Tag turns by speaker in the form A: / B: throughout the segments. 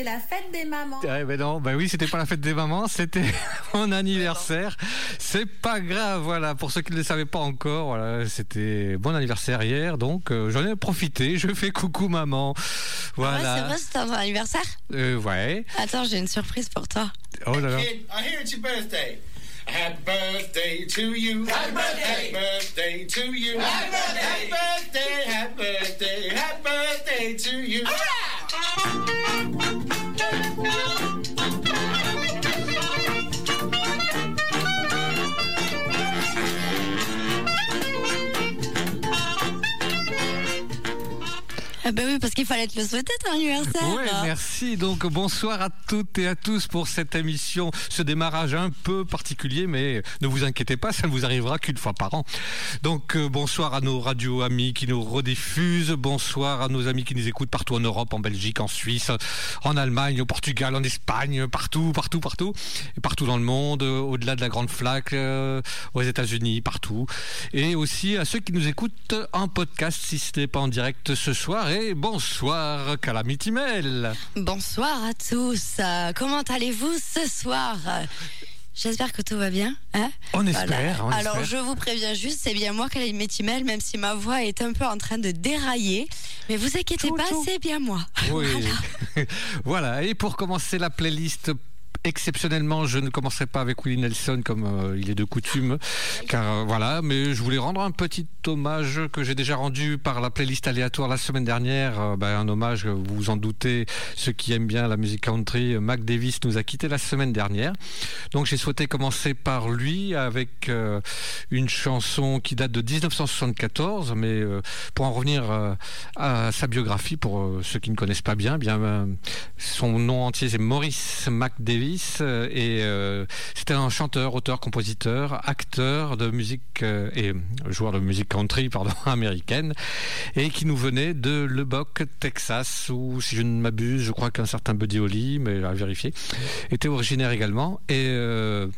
A: C'était la fête des mamans.
B: Ouais, ben non, ben oui, c'était pas la fête des mamans, c'était mon anniversaire. C'est pas grave, voilà. Pour ceux qui ne le savaient pas encore, voilà, c'était bon anniversaire hier, donc euh, j'en ai profité. Je fais coucou maman.
C: Ouais, c'est
B: Voilà.
C: vrai, c'était ton anniversaire
B: Euh, ouais.
C: Attends, j'ai une surprise pour toi.
B: Oh là là.
D: Kid, I hear it's your birthday. Happy birthday to you. Happy birthday. Happy birthday to you. Happy birthday. Happy birthday. Happy birthday. Happy birthday to you.
C: Ah Thank you. Bah oui, parce qu'il fallait te le souhaiter ton anniversaire.
B: Ouais, merci. Donc bonsoir à toutes et à tous pour cette émission, ce démarrage un peu particulier, mais ne vous inquiétez pas, ça ne vous arrivera qu'une fois par an. Donc euh, bonsoir à nos radios amis qui nous rediffusent, bonsoir à nos amis qui nous écoutent partout en Europe, en Belgique, en Suisse, en Allemagne, au Portugal, en Espagne, partout, partout, partout, et partout dans le monde, euh, au-delà de la grande flaque, euh, aux États-Unis, partout, et aussi à ceux qui nous écoutent en podcast si ce n'est pas en direct ce soir. Et bonsoir Calamity Mail.
C: Bonsoir à tous. Euh, comment allez-vous ce soir? J'espère que tout va bien. Hein?
B: On espère, on
C: Alors
B: espère.
C: je vous préviens juste, c'est bien moi ai Métimel, même si ma voix est un peu en train de dérailler. Mais vous inquiétez pas, c'est bien moi.
B: Oui. voilà. Et pour commencer la playlist. Exceptionnellement, je ne commencerai pas avec Willie Nelson comme euh, il est de coutume, car euh, voilà, mais je voulais rendre un petit hommage que j'ai déjà rendu par la playlist aléatoire la semaine dernière. Euh, ben, un hommage, vous vous en doutez, ceux qui aiment bien la musique country, euh, Mac Davis nous a quitté la semaine dernière. Donc j'ai souhaité commencer par lui avec euh, une chanson qui date de 1974, mais euh, pour en revenir euh, à sa biographie, pour euh, ceux qui ne connaissent pas bien, bien euh, son nom entier c'est Maurice Mac Davis euh, et euh, c'était un chanteur, auteur, compositeur, acteur de musique euh, et joueur de musique country pardon américaine et qui nous venait de Lubbock, Texas, où si je ne m'abuse, je crois qu'un certain Buddy Holly, mais à vérifier, était originaire également. Et euh,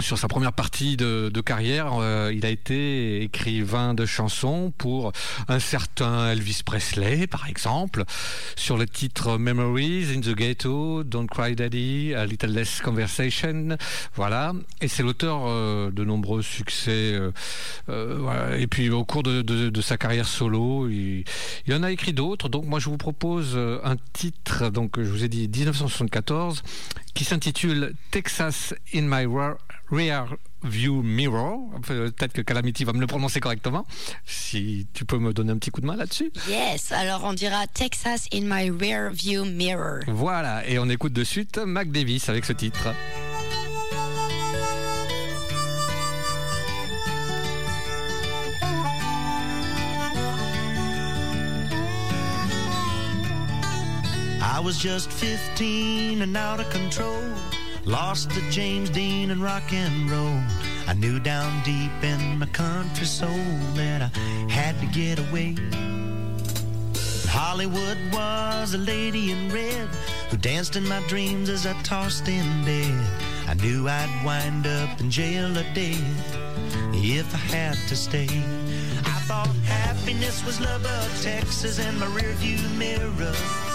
B: sur sa première partie de, carrière, euh, il a été écrivain de chansons pour un certain Elvis Presley, par exemple, sur le titre Memories, In the Ghetto, Don't Cry Daddy, A Little Less Conversation, voilà. Et c'est l'auteur euh, de nombreux succès. euh. Et puis au cours de, sa carrière solo, il, il en a écrit d'autres. Donc moi je vous propose un titre, donc je vous ai dit 1974, qui s'intitule Texas in my Rear- Rear View Mirror. Enfin, Peut-être que Calamity va me le prononcer correctement. Si tu peux me donner un petit coup de main là-dessus.
C: Yes, alors on dira Texas in my rear view mirror.
B: Voilà, et on écoute de suite Mac Davis avec ce titre.
E: I was just 15 and out of control. Lost to James Dean and rock and roll. I knew down deep in my country soul that I had to get away. Hollywood was a lady in red who danced in my dreams as I tossed in bed. I knew I'd wind up in jail or dead if I had to stay. I thought happiness was love Lubbock, Texas, and my rearview mirror.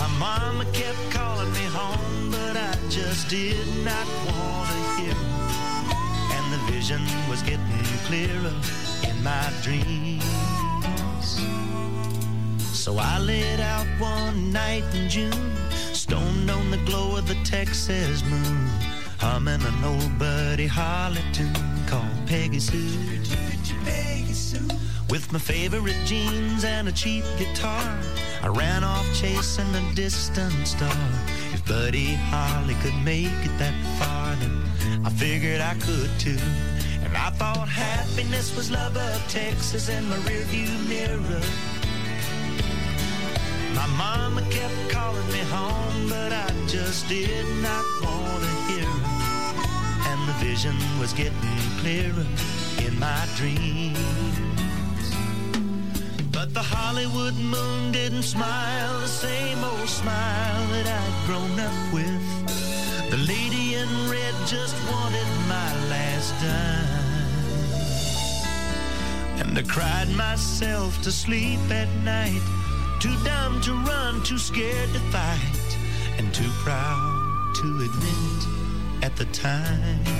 E: My mama kept calling me home, but I just did not want to hear. And the vision was getting clearer in my dreams. So I lit out one night in June, stoned on the glow of the Texas moon, humming an old Buddy Holly tune called Peggy Sue. With my favorite jeans and a cheap guitar, I ran off chasing a distant star. If Buddy Holly could make it that far, then I figured I could too. And I thought happiness was love of Texas in my rearview mirror. My mama kept calling me home, but I just did not want to hear her. And the vision was getting clearer in my dreams. The Hollywood moon didn't smile the same old smile that I'd grown up with. The lady in red just wanted my last dime. And I cried myself to sleep at night, too dumb to run, too scared to fight, and too proud to admit at the time.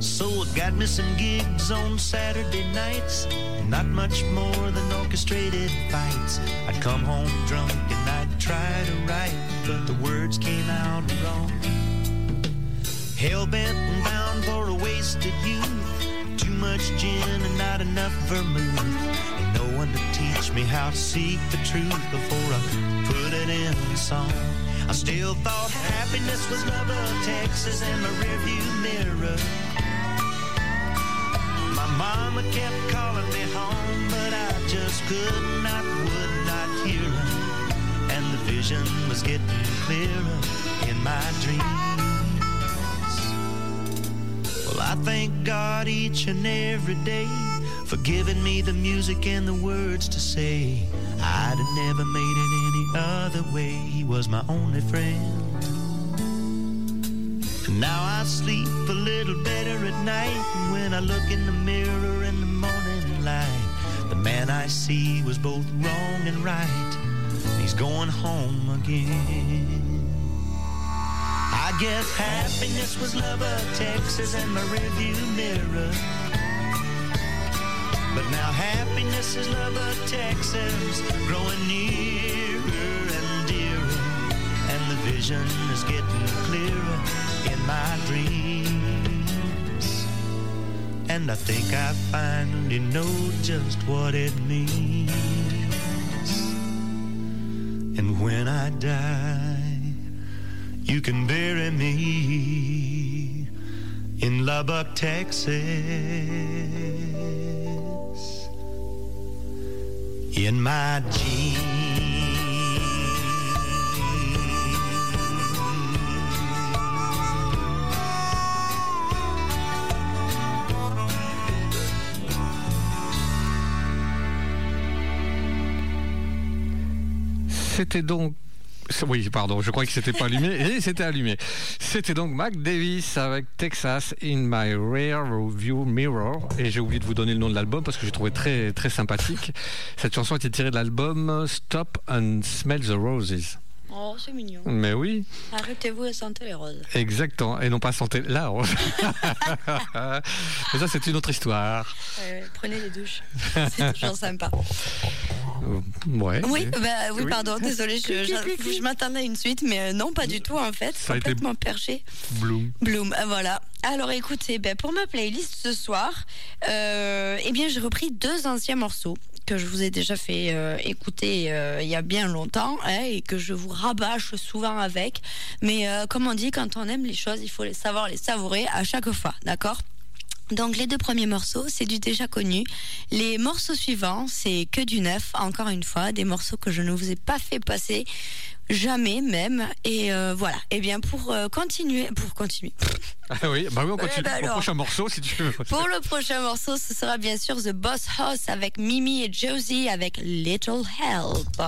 E: So I got me some gigs on Saturday nights, not much more than orchestrated fights. I'd come home drunk and I'd try to write, but the words came out wrong. Hell bent and bound for a wasted youth, too much gin and not enough vermouth, and no one to teach me how to seek the truth before I put it in a song. I still thought happiness was love of Texas in my rearview mirror. Mama kept calling me home, but I just could not, would not hear her. And the vision was getting clearer in my dreams. Well, I thank God each and every day for giving me the music and the words to say. I'd have never made it any other way. He was my only friend. Now I sleep a little better at night and when I look in the mirror in the morning light. The man I see was both wrong and right. He's going home again. I guess happiness was love of Texas and my rearview mirror. But now happiness is love of Texas, growing nearer and dearer, and the vision is getting clearer in my dreams. And I think I finally know just what it means. And when I die, you can bury me in Lubbock, Texas. In my jeans.
B: C'était donc. Oui, pardon, je crois que c'était pas allumé et c'était allumé. C'était donc Mac Davis avec Texas in my rear view mirror et j'ai oublié de vous donner le nom de l'album parce que j'ai trouvé très très sympathique. Cette chanson était tirée de l'album Stop and Smell the Roses.
C: Oh, c'est mignon.
B: Mais oui,
C: Arrêtez-vous à sentir les roses.
B: exactement, et non pas santé là. Mais ça c'est une autre histoire.
C: Euh, prenez les douches. C'est toujours sympa.
B: Euh, Ouais.
C: Oui,
B: c'est-
C: bah, oui,
B: Oui.
C: pardon, désolé, je, je- je m'attendais à une suite, mais euh, non, pas du tout en fait.
B: Ça a été-
C: Complètement perché.
B: Bloom.
C: Bloom, euh, voilà. Alors écoutez, ben, pour ma playlist ce soir, euh, eh bien j'ai repris deux anciens morceaux que je vous ai déjà fait euh, écouter euh, il y a bien longtemps hein, et que je vous rabâche souvent avec. Mais euh, comme on dit, quand on aime les choses, il faut les savoir les savourer à chaque fois, d'accord? Donc les deux premiers morceaux, c'est du déjà connu. Les morceaux suivants, c'est que du neuf, encore une fois, des morceaux que je ne vous ai pas fait passer jamais même. Et euh, voilà. Et bien pour euh, continuer, pour continuer,
B: Ah oui, bah oui, on continue.
C: bah
B: Au
C: alors.
B: prochain morceau si tu veux.
C: pour le prochain morceau, ce sera bien sûr The Boss House avec Mimi et Josie avec Little Help.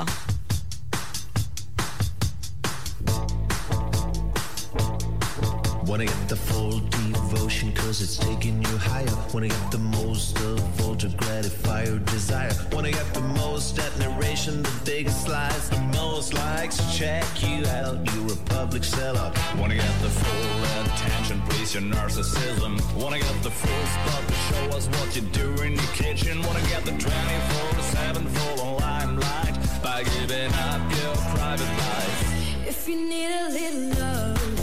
F: Wanna get the full devotion cause it's taking you higher. Wanna get the most of all to gratify your desire. Wanna get the most admiration, the biggest slice, the most likes. Check you out, you're a public sellout.
A: Wanna get the full attention, please your narcissism. Wanna get the full spot to show us what you do in your kitchen. Wanna get the 24-7 full on limelight by giving up your private life.
G: If you need a little love,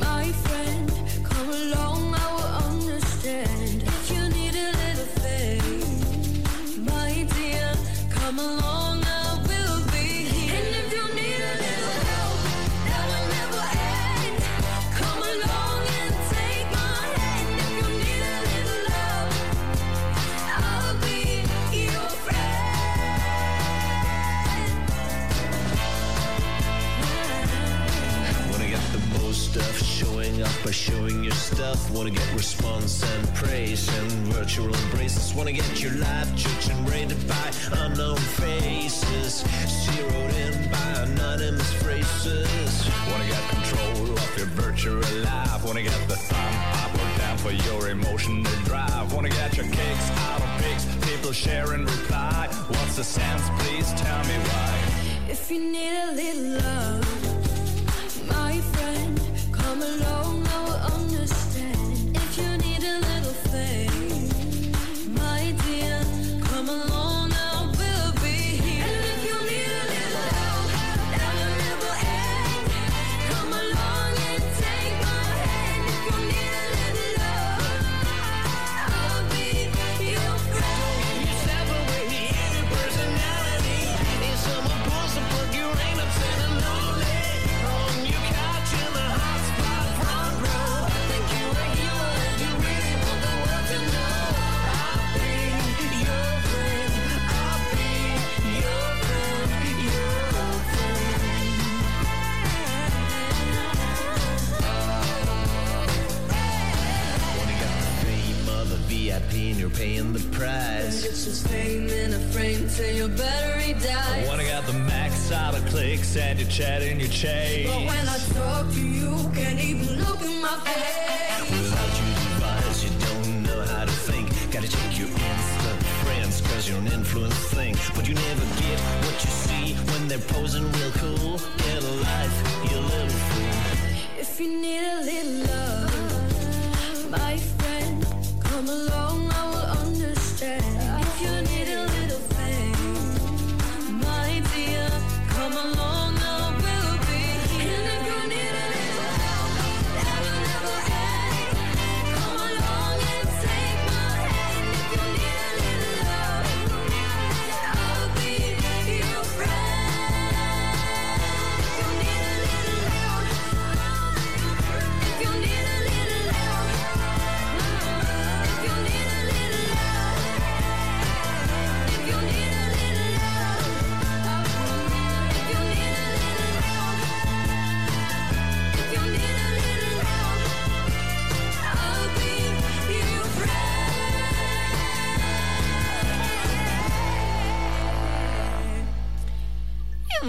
G: my
F: by showing your stuff. Wanna get response and praise and virtual embraces. Wanna get your life judged and rated by unknown faces. Zeroed in by anonymous phrases.
A: Wanna get control of your virtual life. Wanna get the thumb up or down for your emotional drive. Wanna get your kicks out of pics. People share and reply. What's the sense? Please tell me why.
G: If you need a little love, my friend,
F: I'm alone, now we're on the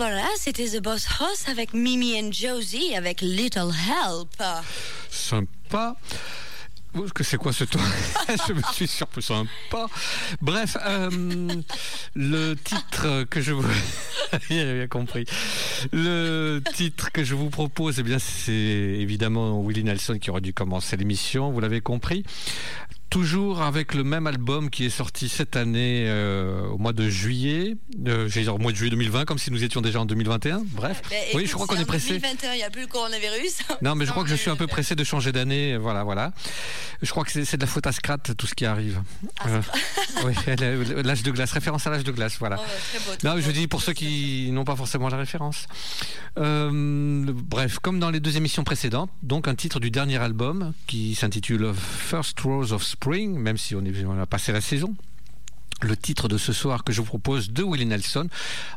C: voilà, c'était The Boss Hoss avec Mimi and Josie avec Little Help.
B: Sympa. Que c'est quoi ce ton Je me suis surpris sympa. Bref, euh, le titre que je vous... Bien compris. Le titre que je vous propose, eh bien, c'est évidemment Willie Nelson qui aurait dû commencer l'émission, vous l'avez compris. Toujours avec le même album qui est sorti cette année euh, au mois de juillet, euh, dire au mois de juillet 2020, comme si nous étions déjà en 2021. Bref,
C: Ben,
B: oui, je crois qu'on est
C: en
B: pressé.
C: 2021, il n'y a plus le coronavirus.
B: Non, mais je crois que je suis un peu pressé de changer d'année. Voilà, voilà. Je crois que c'est de la faute à Scrat, tout ce qui arrive. Euh, oui, l'âge de glace, référence à l'âge de glace, voilà.
C: Oh, très beau, très
B: Non,
C: beau.
B: je dis pour ceux qui n'ont pas forcément la référence. Euh, bref, comme dans les deux émissions précédentes, donc un titre du dernier album qui s'intitule First Rose of Spring, même si on, est, on a passé la saison. Le titre de ce soir que je vous propose de Willie Nelson,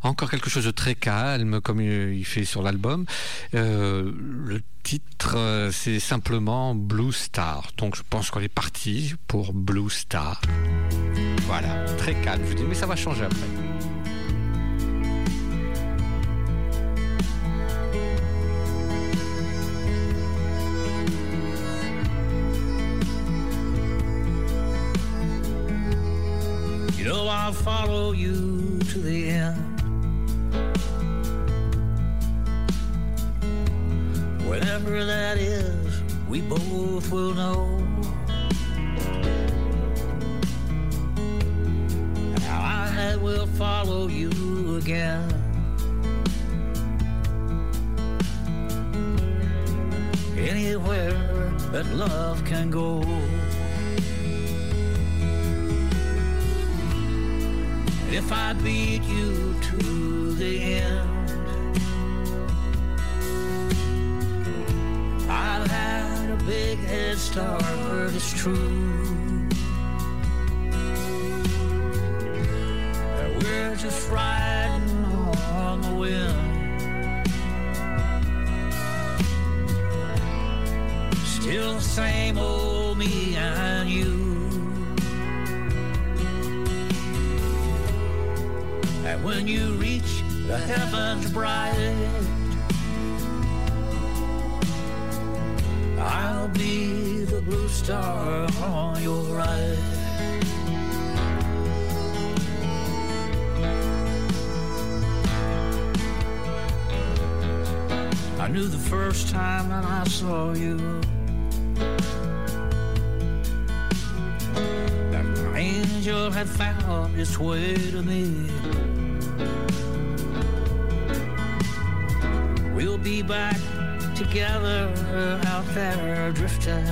B: encore quelque chose de très calme comme il fait sur l'album. Euh, le titre, euh, c'est simplement Blue Star. Donc je pense qu'on est parti pour Blue Star. Voilà, très calme. Je vous dis, mais ça va changer après.
H: I'll follow you to the end. Whenever that is, we both will know. How I will follow you again. Anywhere that love can go. If I beat you to the end, I've had a big head start, but it's true. We're just riding on the wind. Still the same old me and you. And when you reach the heavens bright, I'll be the blue star on your right. I knew the first time that I saw you that my angel had found its way to me. We'll be back together uh, out there drifting.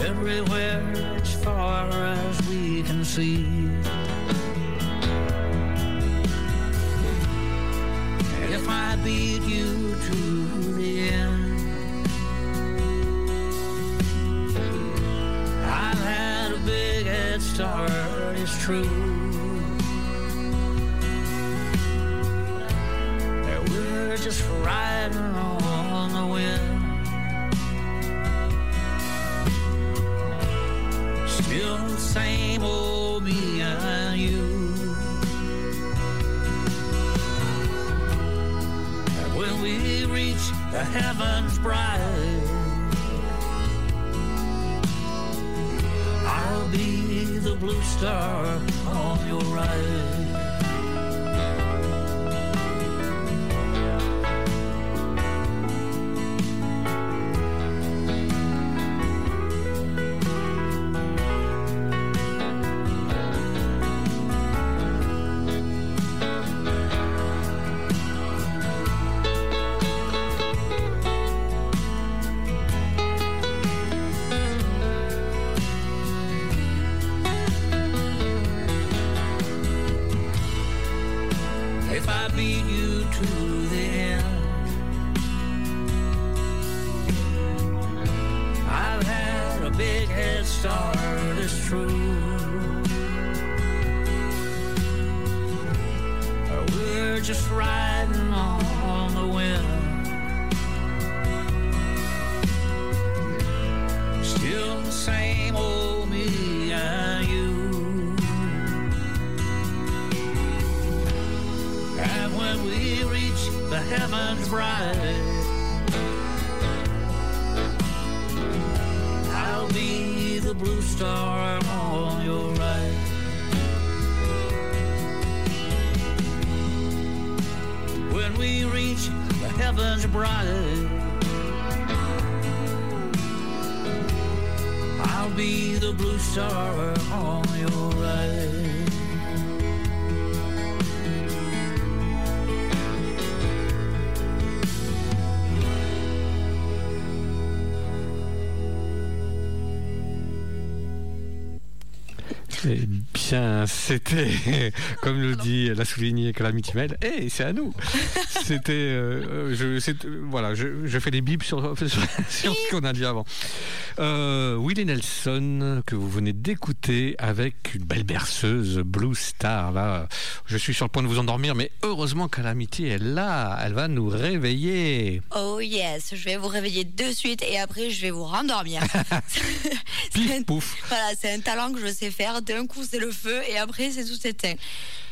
H: Everywhere as far as we can see. If I beat you to the end, I've had a big head start, it's true. Just riding on the wind. Still the same old me and you. And when we reach the heavens bright, I'll be the blue star on your right.
B: Eh bien, c'était, comme le dit, l'a souligné Calamity Mail, hey, c'est à nous. C'était, euh, je, c'est- euh, voilà, je, je fais des bips sur, sur, sur ce qu'on a dit avant. Euh, Willie Nelson, que vous venez d'écouter avec une belle berceuse, Blue Star. Là, je suis sur le point de vous endormir, mais heureusement Calamity est là. Elle va nous réveiller.
C: Oh yes, je vais vous réveiller de suite et après je vais vous rendormir. Un-
B: pouf.
C: Voilà, c'est un talent que je sais faire. D'un coup, c'est le feu et après, c'est c'est tout éteint.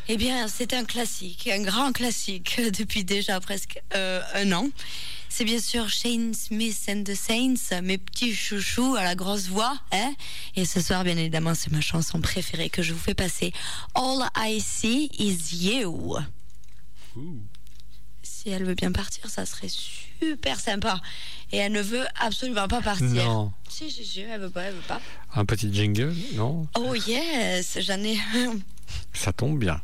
C: Eh bien, c'est un classique, un grand classique depuis déjà presque euh, un an. C'est bien sûr Shane Smith and the Saints, mes petits chouchous à la grosse voix. Hein Et ce soir, bien évidemment, c'est ma chanson préférée que je vous fais passer. All I See Is You. Si elle veut bien partir, ça serait super sympa. Et elle ne veut absolument pas partir.
B: Non.
C: Si, si, si, elle veut pas, elle veut pas.
B: Un petit jingle, non?
C: Oh yes, j'en ai un.
B: Ça tombe bien.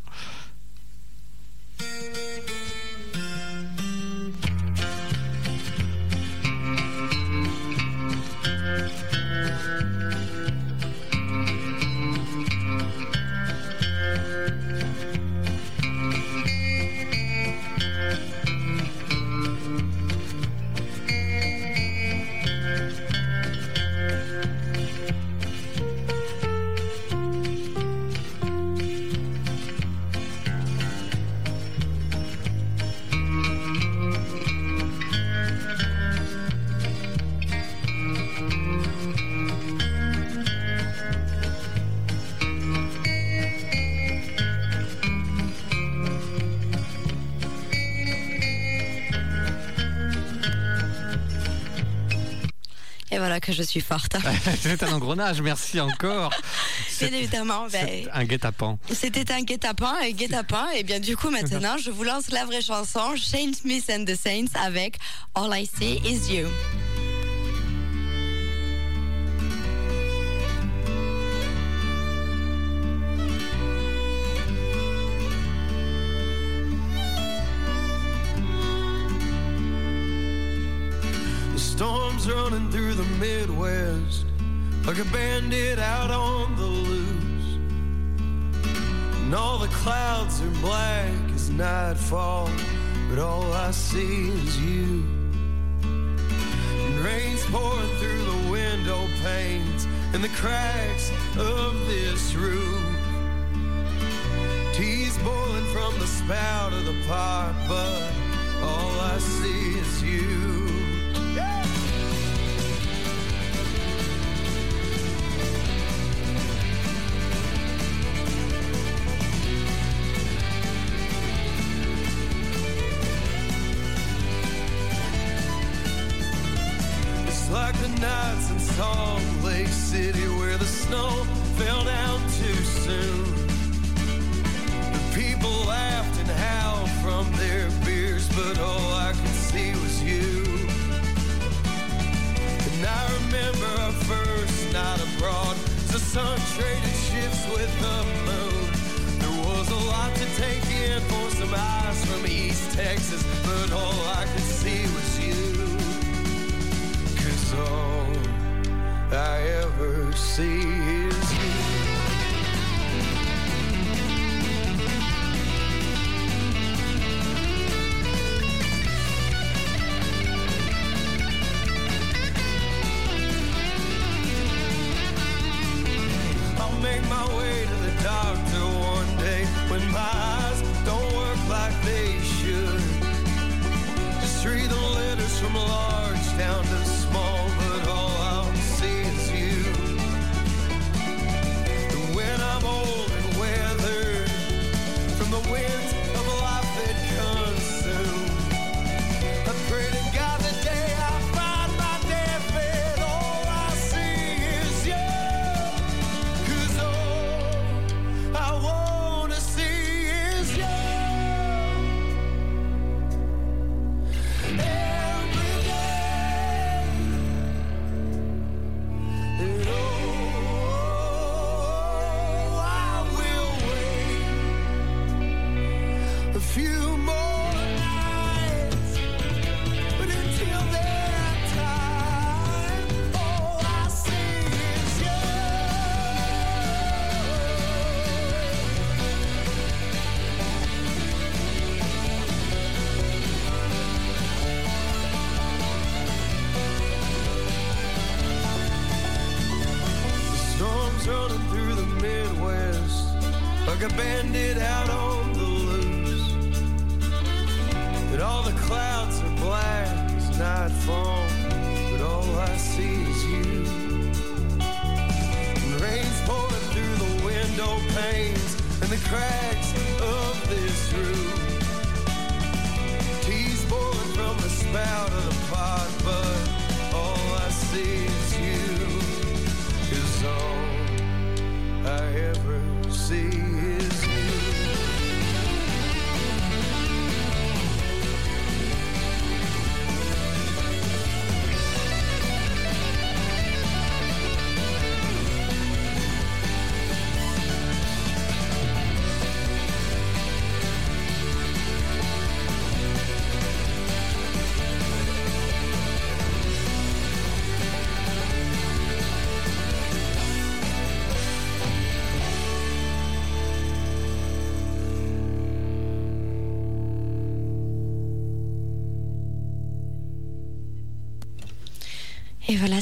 C: Je suis forte.
B: C'est un engrenage, merci encore.
C: Bien évidemment, ben,
B: un guet-apens.
C: c'était un guet-apens et guet-apens. Et bien du coup, maintenant, je vous lance la vraie chanson Shane Smith and the Saints avec All I See Is You.
I: The storm's running through the Midwest like a bandit out on the loose. And all the clouds are black as nightfall, but all I see is you. And rain's pouring through the window panes and the cracks of this roof. Tea's boiling from the spout of the pot, but all I see is you. Like the nights in Salt Lake City where the snow fell down too soon. The people laughed and howled from their beers, but all I could see was you. And I remember our first night abroad. The sun traded shifts with the moon. There was a lot to take in for some eyes from East Texas, but all I could see was you. All I ever see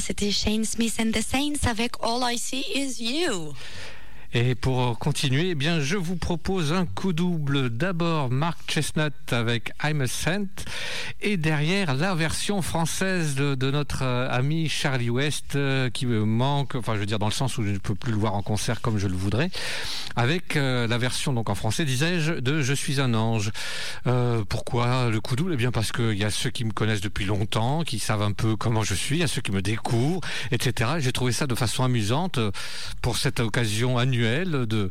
C: c'était Shane Smith and the Saints avec All I See Is You.
B: Et pour continuer, eh bien, je vous propose un coup double. D'abord, Mark Chestnut avec I'm a Saint. Et derrière, la version française de, notre euh, ami Charlie West, euh, qui me manque, enfin, je veux dire, dans le sens où je ne peux plus le voir en concert comme je le voudrais. Avec euh, la version, donc en français, disais-je, de Je suis un ange. Pourquoi le coup double? Eh bien, parce qu'il y a ceux qui me connaissent depuis longtemps, qui savent un peu comment je suis, il y a ceux qui me découvrent, etc. J'ai trouvé ça de façon amusante pour cette occasion annuelle de, de-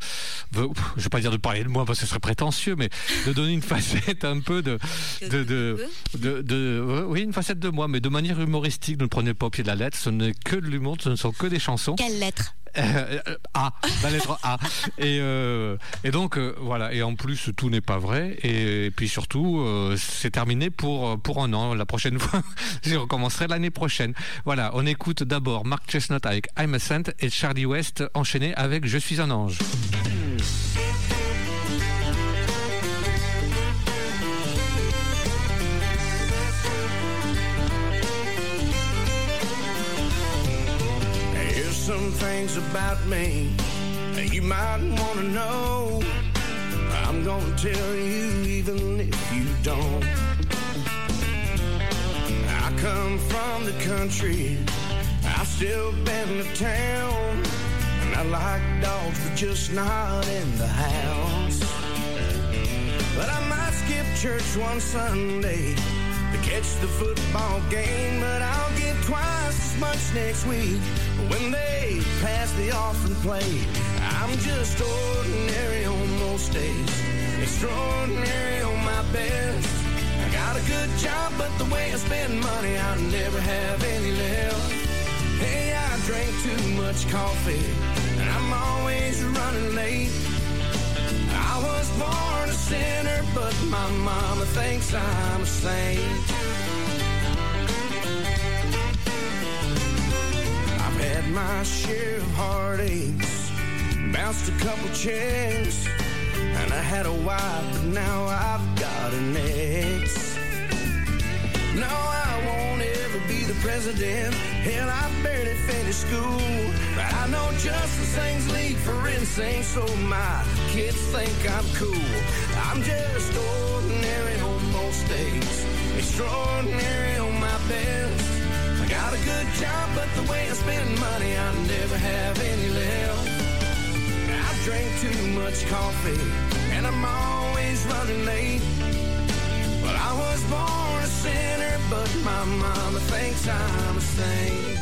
B: je ne vais pas dire de parler de moi parce que ce serait prétentieux, mais de donner une facette un peu de, de, de, de- de- oui, une facette de moi, mais de manière humoristique. Ne le prenez pas au pied de la lettre. Ce n'est que de l'humour, ce ne sont que des chansons.
C: Quelle lettre?
B: A, la lettre A. Et, euh, et donc, euh, voilà. Et en plus, tout n'est pas vrai. Et, puis surtout, euh, c'est terminé pour, pour un an. La prochaine fois, je recommencerai l'année prochaine. Voilà. On écoute d'abord Mark Chestnut avec I'm a Saint et Charlie West enchaîné avec Je suis un ange.
J: Some things about me you might want to know. I'm gonna tell you even if you don't. I come from the country, I've still been to town. And I like dogs, but just not in the house. But I might skip church one Sunday to catch the football game, but I'll give twice as much next week when they pass the offering plate. I'm just ordinary on most days, extraordinary on my best. I got a good job, but the way I spend money, I never have any left. Hey, I drink too much coffee, and I'm always running late. I was born a sinner, but my mama thinks I'm a saint. I've had my share of heartaches, bounced a couple checks, and I had a wife, but now I've got an ex. No, I won't ever be the president. Hell, I barely finished school. But I know just as things lead for insane, so my kids think I'm cool. I'm just ordinary on most days, extraordinary on my best. I got a good job, but the way I spend money, I never have any left. I drink too much coffee, and I'm always running late. Well, I was born a sinner, but my mama thinks I'm a saint.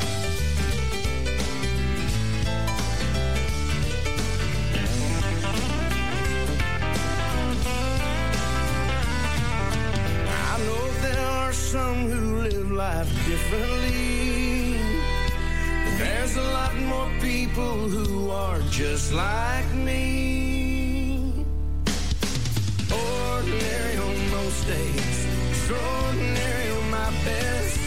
J: I know there are some who live life differently. There's a lot more people who are just like me. Days, extraordinary on my best.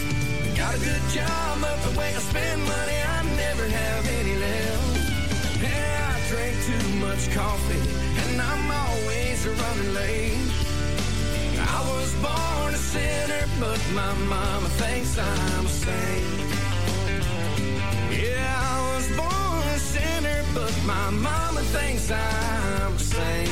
J: Got a good job, but the way I spend money, I never have any left. Yeah, I drink too much coffee, and I'm always running late. I was born a sinner, but my mama thinks I'm a saint. Yeah, I was born a sinner, but my mama thinks I'm a saint.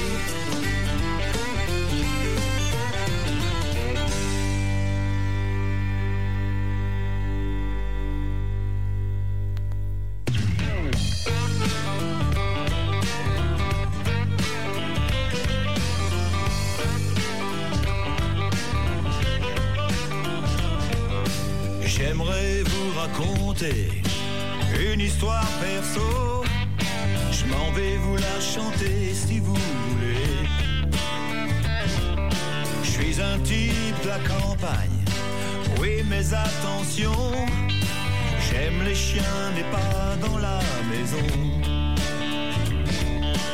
E: Une histoire perso. Je m'en vais vous la chanter si vous voulez. Je suis un type de la campagne. Oui, mais attention, j'aime les chiens, mais pas dans la maison.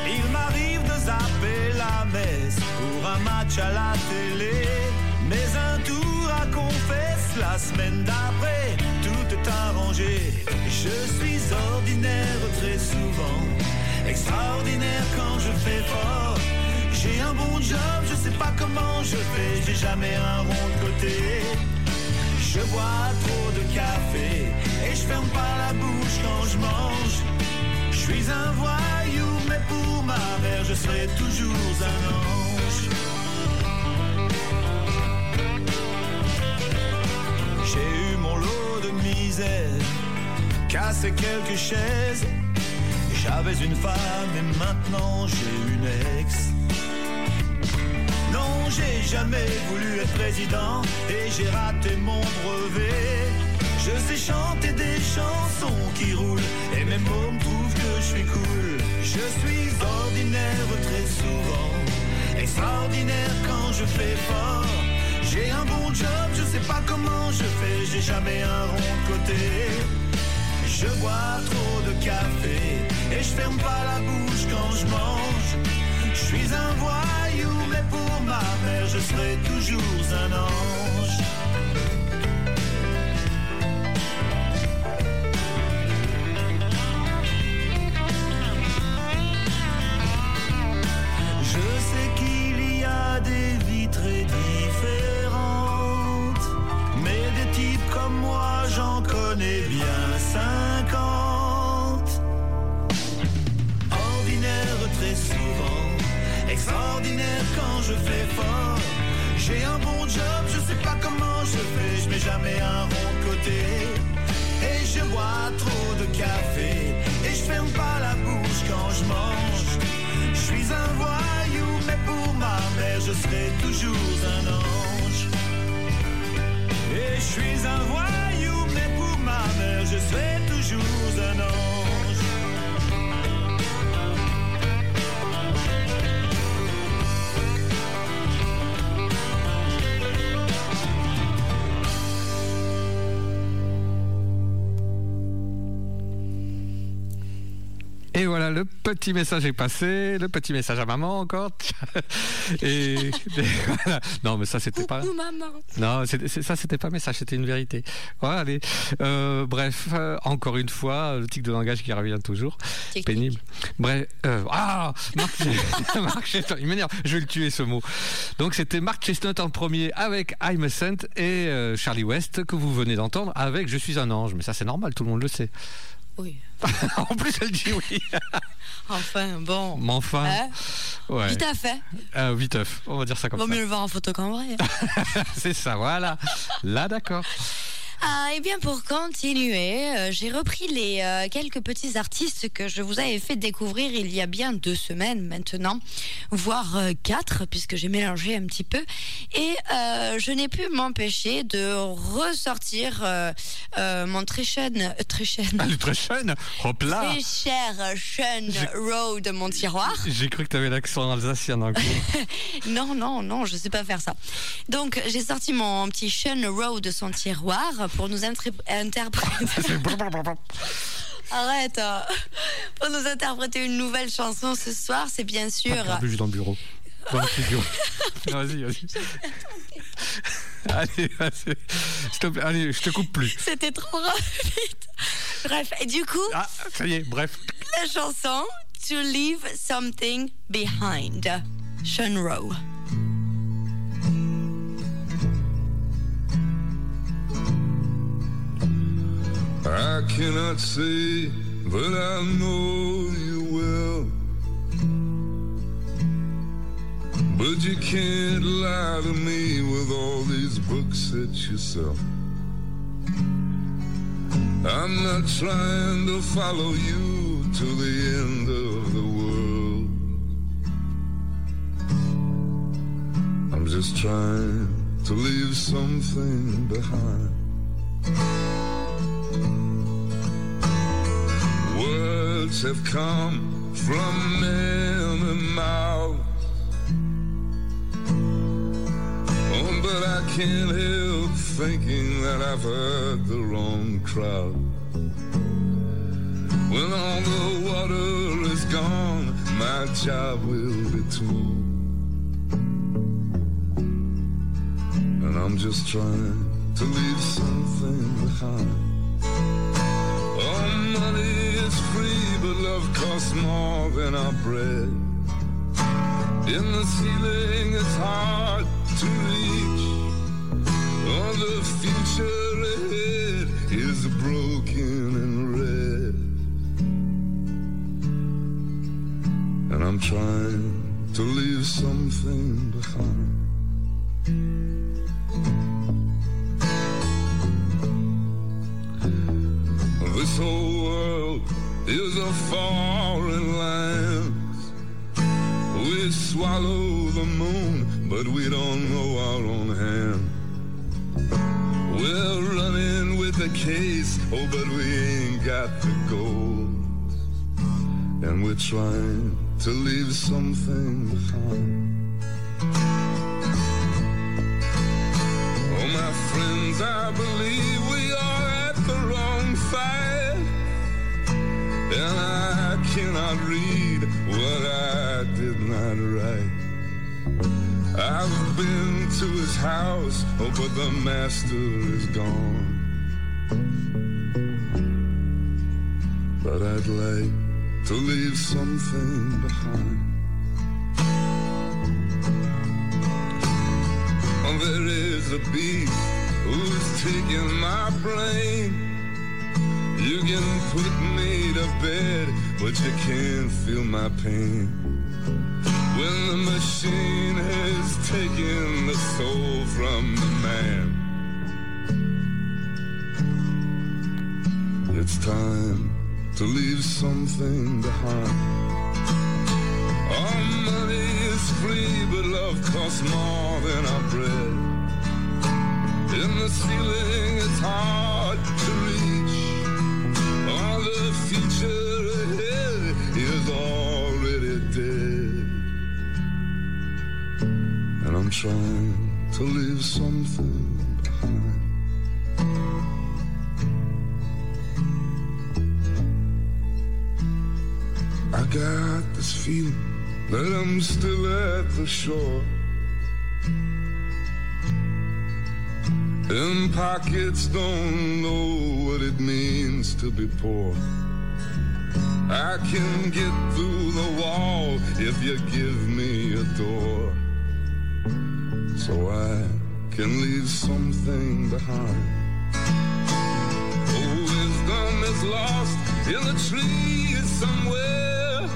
E: Il m'arrive de zapper la messe pour un match à la télé. Mais un tour à confesse la semaine d'après, Je suis ordinaire très souvent, extraordinaire quand je fais fort. J'ai un bon job, je sais pas comment je fais, j'ai jamais un rond de côté. Je bois trop de café et je ferme pas la bouche quand je mange. Je suis un voyou, mais pour ma mère, je serai toujours un ange. Misère, cassé quelques chaises. J'avais une femme et maintenant j'ai une ex. Non, j'ai jamais voulu être président et j'ai raté mon brevet. Je sais chanter des chansons qui roulent et mes mots me trouvent que je suis cool. Je suis ordinaire très souvent, extraordinaire quand je fais fort. J'ai un bon job, je sais pas comment je fais, j'ai jamais un rond de côté. Je bois trop de café et je ferme pas la bouche quand je mange. Je suis un voyou, mais pour ma mère, je serai toujours un ange.
B: Voilà, le petit message est passé, le petit message à maman encore. Et, et voilà. Non, mais ça c'était pas.
C: Maman.
B: Non, ça c'était pas message, c'était une vérité. Voilà, allez. Euh, bref, euh, encore une fois, le tic de langage qui revient toujours. Pénible. Bref, euh, ah, Marc, Marc Chestnut, il m'énerve, je vais le tuer ce mot. Donc c'était Marc Chestnut en premier avec I'm a Saint et Charlie West que vous venez d'entendre avec Je suis un ange. Mais ça c'est normal, tout le monde le sait.
C: Oui.
B: en plus elle dit oui.
C: Enfin, bon.
B: Mais enfin,
C: Hein?
B: Ouais.
C: Vite à fait.
B: Euh, viteuf, on va dire ça comme
C: Vaut
B: ça.
C: mieux le voir en photo qu'en vrai.
B: C'est ça, voilà. Là d'accord.
C: Ah, et bien pour continuer, euh, j'ai repris les euh, quelques petits artistes que je vous avais fait découvrir il y a bien deux semaines maintenant, voire euh, quatre, puisque j'ai mélangé un petit peu. Et je n'ai pu m'empêcher de ressortir mon très euh, très
B: Elle est très jeune. Hop là.
C: très cher Sean
B: J'ai-
C: Road de mon tiroir.
B: J'ai cru que tu avais l'accent alsacien d'un coup.
C: Non, non, non, je sais pas faire ça. Donc, j'ai sorti mon petit Sean Road de son tiroir pour nous interpréter. Arrête Pour nous interpréter une nouvelle chanson ce soir, c'est bien sûr.
B: Pas perdu dans le bureau. Dans le studio. vas-y, vas-y. Allez, vas-y. S'il te plaît, allez, je te coupe plus.
C: C'était trop rapide. Bref, et du coup,
B: Ah, ça y est, bref.
C: la chanson To Leave Something Behind, Sean Rowe.
K: I cannot say, but I know you will. But you can't lie to me with all these books that you sell. I'm not trying to follow you to the end of the world. I'm just trying to leave something behind. Words have come from many mouths. Oh, but I can't help thinking that I've heard the wrong crowd. When all the water is gone, my job will be too. And I'm just trying to leave something behind. Oh, money is free, but love costs more than our bread. In the ceiling, it's hard to reach. Oh, the future ahead is broken and red. And I'm trying to leave something behind. Is a foreign land. We swallow the moon, but we don't know our own hand. We're running with the case, oh, but we ain't got the gold. And we're trying to leave something behind. Oh, my friends, I believe we are at the wrong fight. And I cannot read what I did not write. I've been to his house, oh, but the master is gone. But I'd like to leave something behind. There is a beast who's taking my brain. You can put me to bed, but you can't feel my pain. When the machine has taken the soul from the man, it's time to leave something behind. All money is free, but love costs more than our bread. In the ceiling, it's hard trying to leave something behind. I got this feeling that I'm still at the shore. And pockets don't know what it means to be poor. I can get through the wall if you give me a door. So I can leave something behind. Oh, wisdom is lost in the trees somewhere.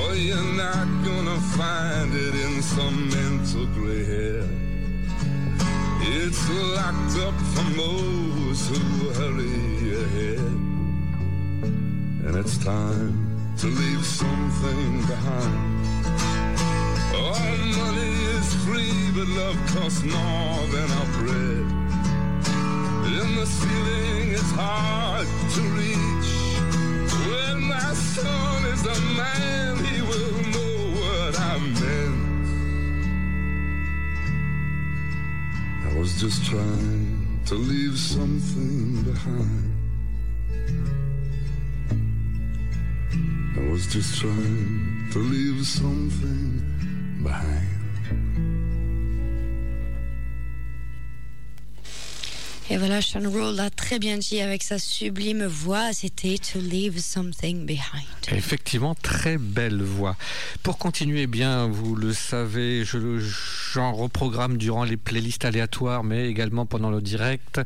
K: Or you're not gonna find it in some mental gray hair. It's locked up for those who hurry ahead. And it's time to leave something behind. Oh, All love costs more than our bread. In the ceiling, it's hard to reach. When my son is a man, he will know what I meant. I was just trying to leave something behind. I was just trying to leave something behind.
C: Et voilà, Sean Roll l'a très bien dit avec sa sublime voix, c'était To Leave Something Behind.
B: Effectivement, très belle voix. Pour continuer, eh bien, vous le savez, je, j'en reprogramme durant les playlists aléatoires, mais également pendant le direct.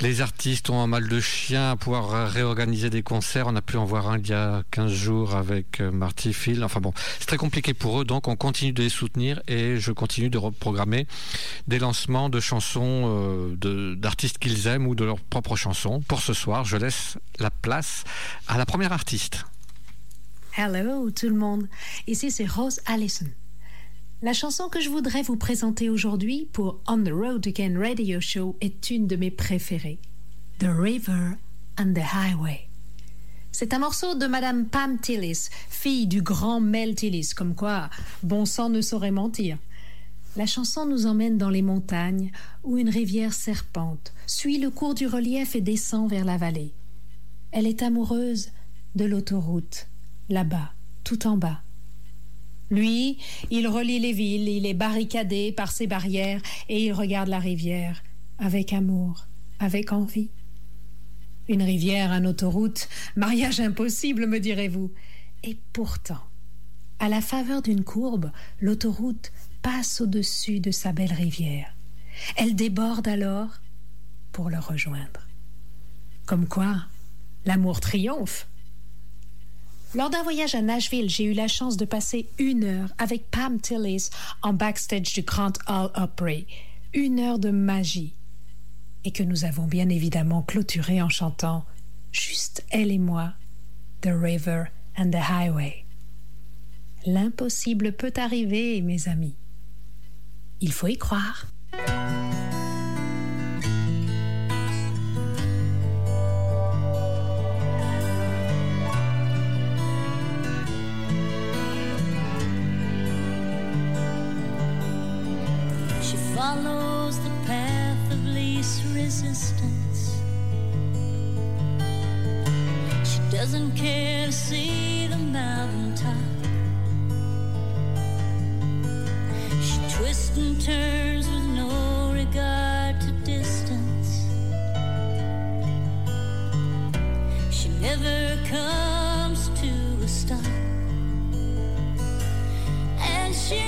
B: Les artistes ont un mal de chien à pouvoir réorganiser des concerts. On a pu en voir un il y a 15 jours avec euh, Marty Phil. Enfin bon, c'est très compliqué pour eux, donc on continue de les soutenir et je continue de reprogrammer des lancements de chansons euh, de- qu'ils aiment ou de leurs propres chansons. Pour ce soir, je laisse la place à la première artiste.
L: Hello tout le monde, ici c'est Rose Allison. La chanson que je voudrais vous présenter aujourd'hui pour On the Road Again Radio Show est une de mes préférées, The River and the Highway. C'est un morceau de Madame Pam Tillis, fille du grand Mel Tillis, comme quoi bon sang ne saurait mentir. La chanson nous emmène dans les montagnes où une rivière serpente, suit le cours du relief et descend vers la vallée. Elle est amoureuse de l'autoroute, là-bas, tout en bas. Lui, il relie les villes, il est barricadé par ces barrières et il regarde la rivière avec amour, avec envie. Une rivière, une autoroute, mariage impossible, me direz-vous. Et pourtant, à la faveur d'une courbe, l'autoroute passe au-dessus de sa belle rivière. Elle déborde alors pour le rejoindre. Comme quoi, l'amour triomphe. Lors d'un voyage à Nashville, j'ai eu la chance de passer une heure avec Pam Tillis en backstage du Grand Hall Opry. Une heure de magie. Et que nous avons bien évidemment clôturé en chantant Juste elle et moi, The River and the Highway. L'impossible peut arriver, mes amis. Il faut y croire.
M: She follows the path of least resistance. She doesn't care to see the mountaintop. Twists and turns with no regard to distance. She never comes to a stop. And she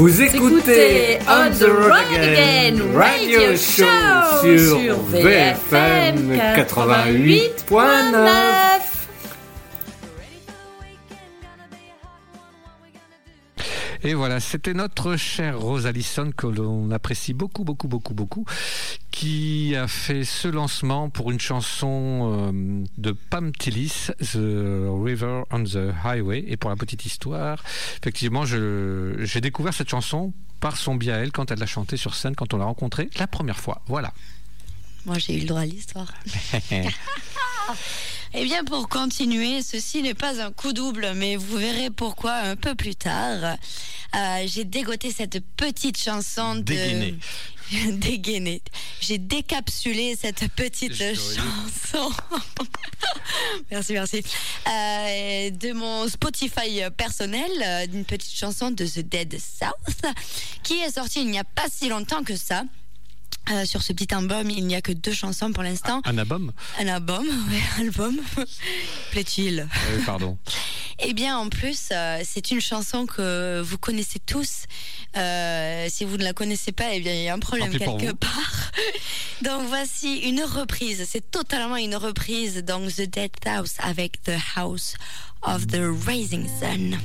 N: Vous écoutez On the Road Again Radio Show sur VFM 88.9.
B: Et voilà, c'était notre chère Rose Allison que l'on apprécie beaucoup, beaucoup, beaucoup, beaucoup, qui a fait ce lancement pour une chanson euh, de Pam Tillis, The River on the Highway. Et pour la petite histoire, effectivement, j'ai découvert cette chanson par son biais elle quand elle l'a chantée sur scène quand on l'a rencontrée la première fois. Voilà.
C: Moi, j'ai eu le droit à l'histoire. Eh bien, pour continuer, ceci n'est pas un coup double, mais vous verrez pourquoi un peu plus tard. Euh, j'ai dégoté cette petite chanson de...
B: Dégainé.
C: Dégainé. J'ai décapsulé cette petite chanson. merci, merci. Euh, de mon Spotify personnel, euh, d'une petite chanson de The Dead South, qui est sortie il n'y a pas si longtemps que ça. Euh, sur ce petit album, il n'y a que deux chansons pour l'instant.
B: Un album
C: Un album, ouais, album. Plaît-il
B: Euh, Pardon.
C: Eh bien, en plus, euh, c'est une chanson que vous connaissez tous. Si vous ne la connaissez pas, eh bien, il y a un problème quelque part. Donc, voici une reprise. C'est totalement une reprise dans The Dead House avec The House of the Rising Sun.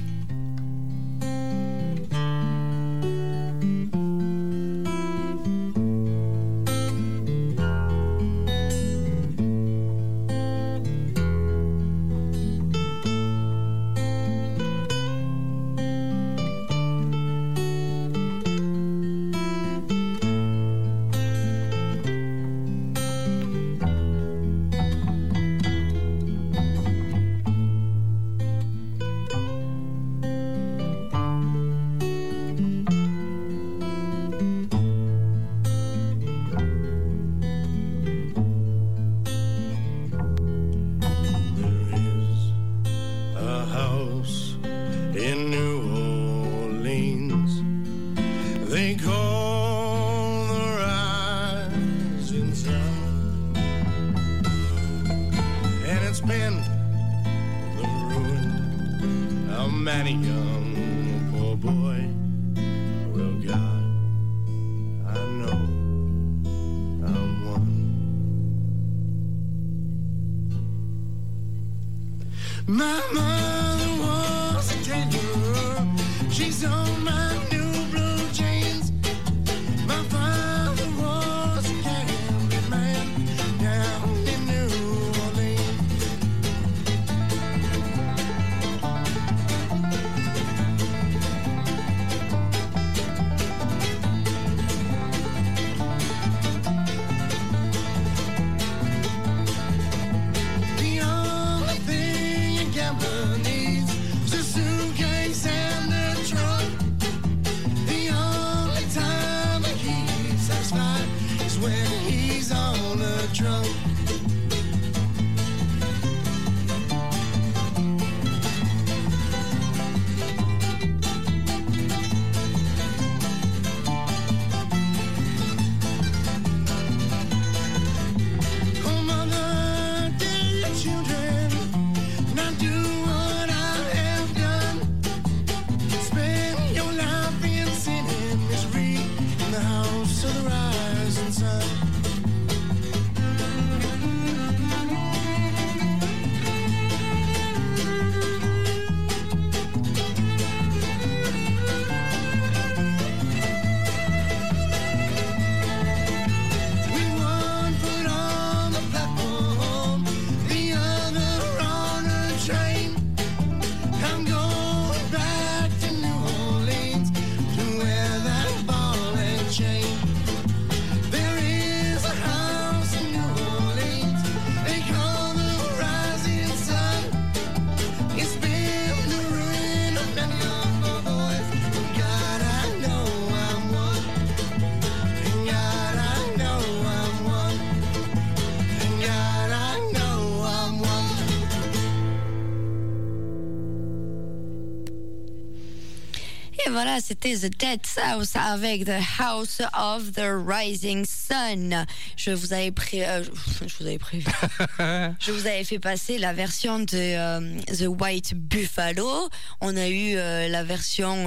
C: C'était The Dead House avec The House of the Rising Sun. Je vous avais pré... euh, je vous avais prévu. je vous avais fait passer la version de euh, The White Buffalo. On a eu euh, la version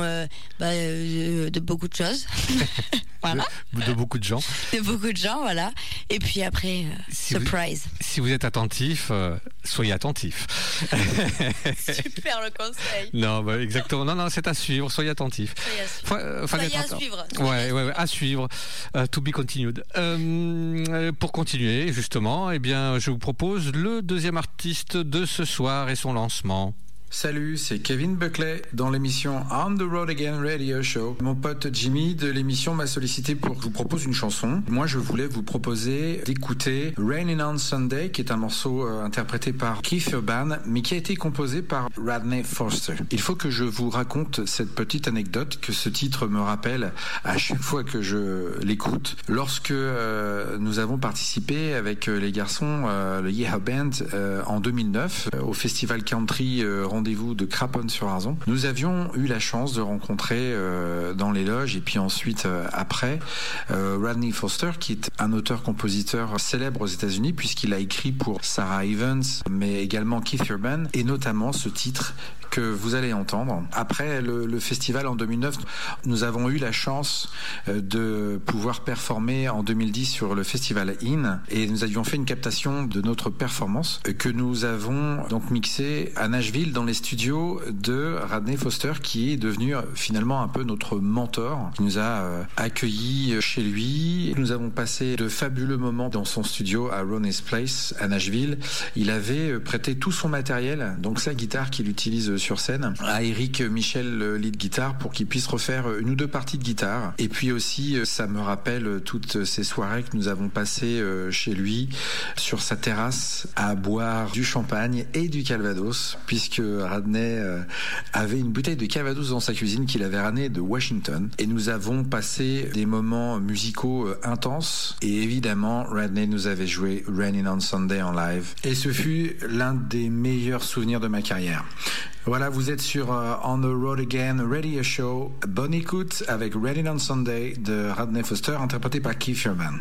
C: bah, de beaucoup de choses. voilà.
B: De beaucoup de gens.
C: De beaucoup de gens, voilà. Et puis après, euh,
B: Si vous-
C: surprise.
B: Si vous êtes attentif, euh, soyez attentif.
C: Super le conseil.
B: non, bah, exactement. Non, non, c'est à suivre. Soyez attentif.
C: Soyez à suivre.
B: Faut- euh,
C: Soyez à suivre.
B: Ouais, ouais, ouais, à suivre. To be continued. Euh, pour continuer, justement, eh bien, je vous propose le deuxième artiste de ce soir et son lancement.
O: Salut, c'est Kevin Buckley dans l'émission On the Road Again Radio Show. Mon pote Jimmy de l'émission m'a sollicité pour que je vous propose une chanson. Moi, je voulais vous proposer d'écouter Raining on Sunday, qui est un morceau euh, interprété par Keith Urban, mais qui a été composé par Radney Foster. Il faut que je vous raconte cette petite anecdote que ce titre me rappelle à chaque fois que je l'écoute. Lorsque euh, nous avons participé avec euh, les garçons, le Yeha Band, en 2009, euh, au festival country rendez-vous de Craponne-sur-Arzon, nous avions eu la chance de rencontrer euh, dans les loges et puis ensuite euh, après euh, Rodney Foster, qui est un auteur-compositeur célèbre aux États-Unis puisqu'il a écrit pour Sarah Evans, mais également Keith Urban et notamment ce titre que vous allez entendre. Après le, le festival en 2009, nous avons eu la chance de pouvoir performer en 2010 sur le festival In et nous avions fait une captation de notre performance que nous avons donc mixé à Nashville dans les studios de Radney Foster qui est devenu euh, finalement un peu notre mentor, qui nous a euh, accueillis euh, chez lui. Nous avons passé de fabuleux moments dans son studio à Ronnie's Place à Nashville. Il avait prêté tout son matériel, donc sa guitare qu'il utilise sur scène, à Eric Michel, le lead guitare, pour qu'il puisse refaire une ou deux parties de guitare. Et puis aussi, ça me rappelle toutes ces soirées que nous avons passées chez lui, sur sa terrasse, à boire du champagne et du calvados, puisque Radney euh, avait une bouteille de calvados dans sa cuisine qu'il avait ramenée de Washington. Et nous avons passé des moments musicaux euh, intenses. Et évidemment, Radney nous avait joué Raining on Sunday en live. Et ce fut l'un des meilleurs souvenirs de ma carrière. Voilà, vous êtes sur euh, On the Road Again Radio Show. Bonne écoute avec Raining on Sunday de Radney Foster, interprété par Keith Urban.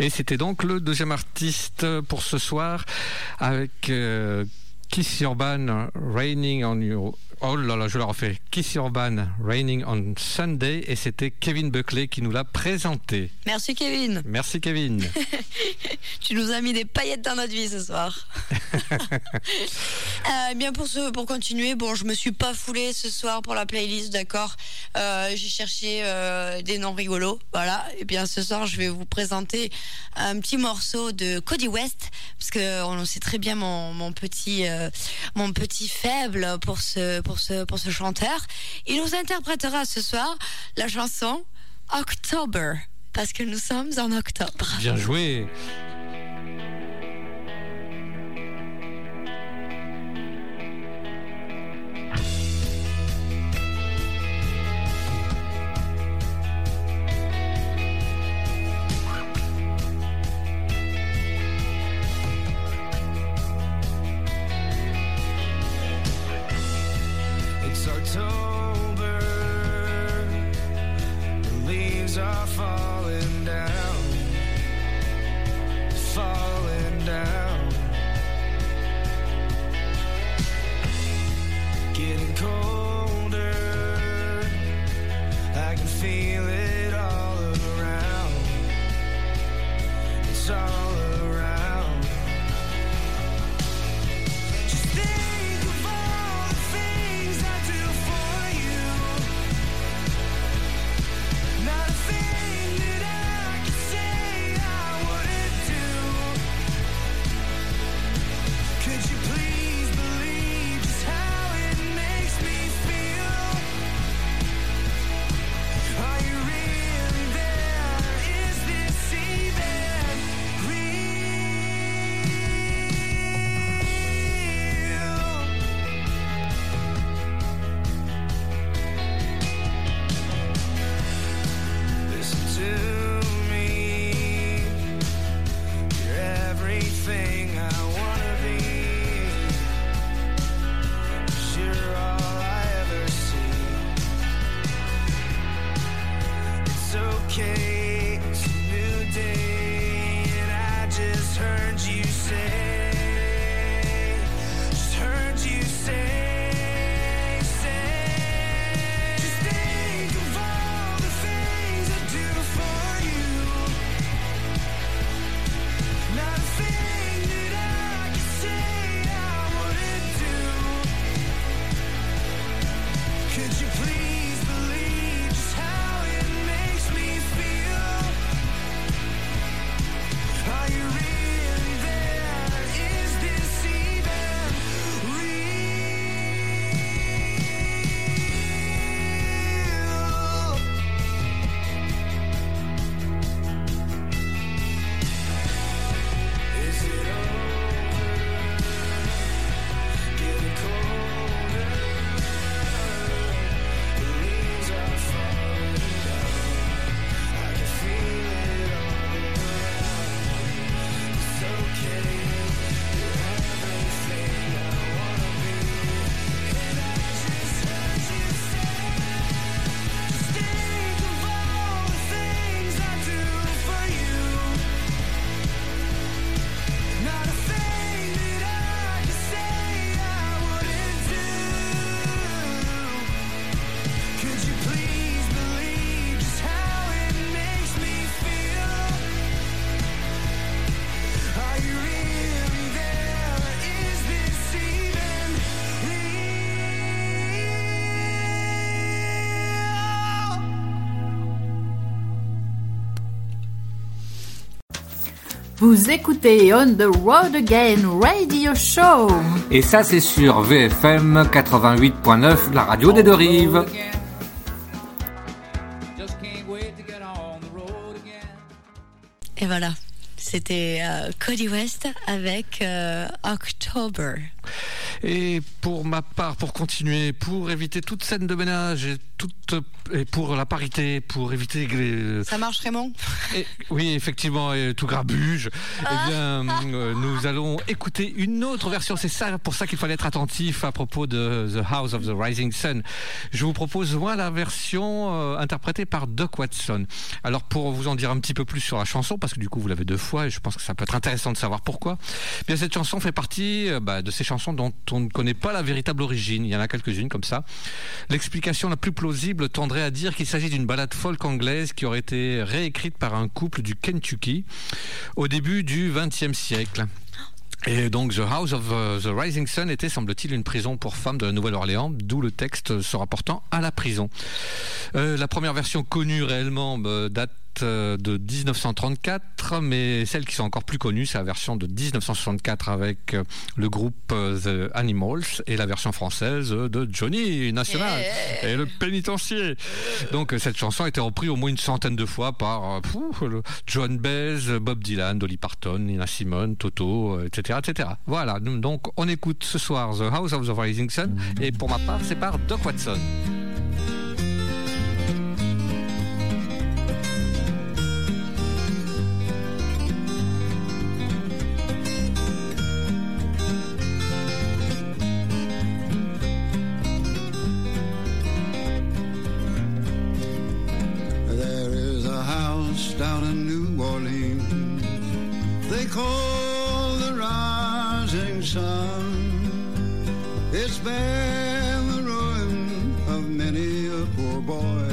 I: Et c'était donc le deuxième artiste pour ce soir avec euh, Kiss Urban, Raining on You. Oh là là, je le refais. Kiss Urban, Raining on Sunday. Et c'était Kevin Buckley qui nous l'a présenté.
C: Merci Kevin.
I: Merci Kevin.
C: tu nous as mis des paillettes dans notre vie ce soir. Euh, bien pour ce, pour continuer, bon, je me suis pas foulée ce soir pour la playlist, d'accord. Euh, J'ai cherché euh, des noms rigolos, voilà. Et bien ce soir, je vais vous présenter un petit morceau de Cody West, parce que on sait très bien mon, mon petit, mon petit faible pour ce, pour ce, pour ce chanteur. Il nous interprétera ce soir la chanson October, parce que nous sommes en octobre.
I: Bien joué.
N: Vous écoutez On the Road Again Radio Show.
P: Et ça, c'est sur VFM 88.9, la radio des deux rives.
C: Et voilà, c'était euh, Cody West avec euh, October.
I: Et pour ma part, pour continuer, pour éviter toute scène de ménage et
B: toute et pour la parité, pour éviter que les,
C: Ça marche, Raymond?
B: Et- oui, effectivement, et tout grabuge. Eh bien, euh, nous allons écouter une autre version. C'est ça, pour ça qu'il fallait être attentif à propos de The House of the Rising Sun. Je vous propose moi la version euh, interprétée par Doc Watson. Alors, pour vous en dire un petit peu plus sur la chanson, parce que du coup vous l'avez deux fois, et je pense que ça peut être intéressant de savoir pourquoi. Eh Bien, cette chanson fait partie euh, bah, de ces chansons dont on ne connaît pas la véritable origine. Il y en a quelques-unes comme ça. L'explication la plus plausible tendrait à dire qu'il s'agit d'une balade folk anglaise qui aurait été réécrite par un couple du Kentucky au début du XXe siècle. Et donc, The House of euh, the Rising Sun était, semble-t-il, une prison pour femmes de la Nouvelle-Orléans, d'où le texte se rapportant à la prison. Euh, la première version connue réellement bah, date euh, de 1934, mais celles qui sont encore plus connues, c'est la version de 1964 avec euh, le groupe euh, The Animals et la version française de Johnny National et le pénitencier. Donc cette chanson a été reprise au moins une centaine de fois par John Baez, Bob Dylan, Dolly Parton, Nina Simone, Toto, etc., etc. Voilà. Donc on écoute ce soir The House of the Rising Sun et pour ma part c'est par Doc Watson.
Q: House down in New Orleans they call the Rising Sun. It's been the ruin of many a poor boy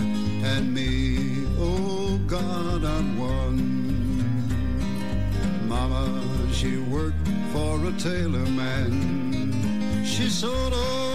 Q: and me. Oh God, I'm one. Mama, she worked for a tailor man. She sold all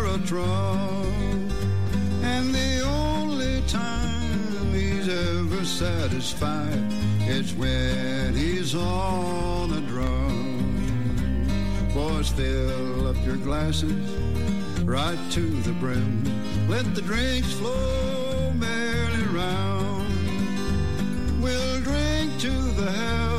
Q: satisfied is when he's on the drum. Boys, fill up your glasses right to the brim. Let the drinks flow merrily round. We'll drink to the health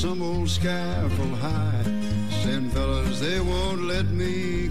Q: some old scaffold high, saying, fellas, they won't let me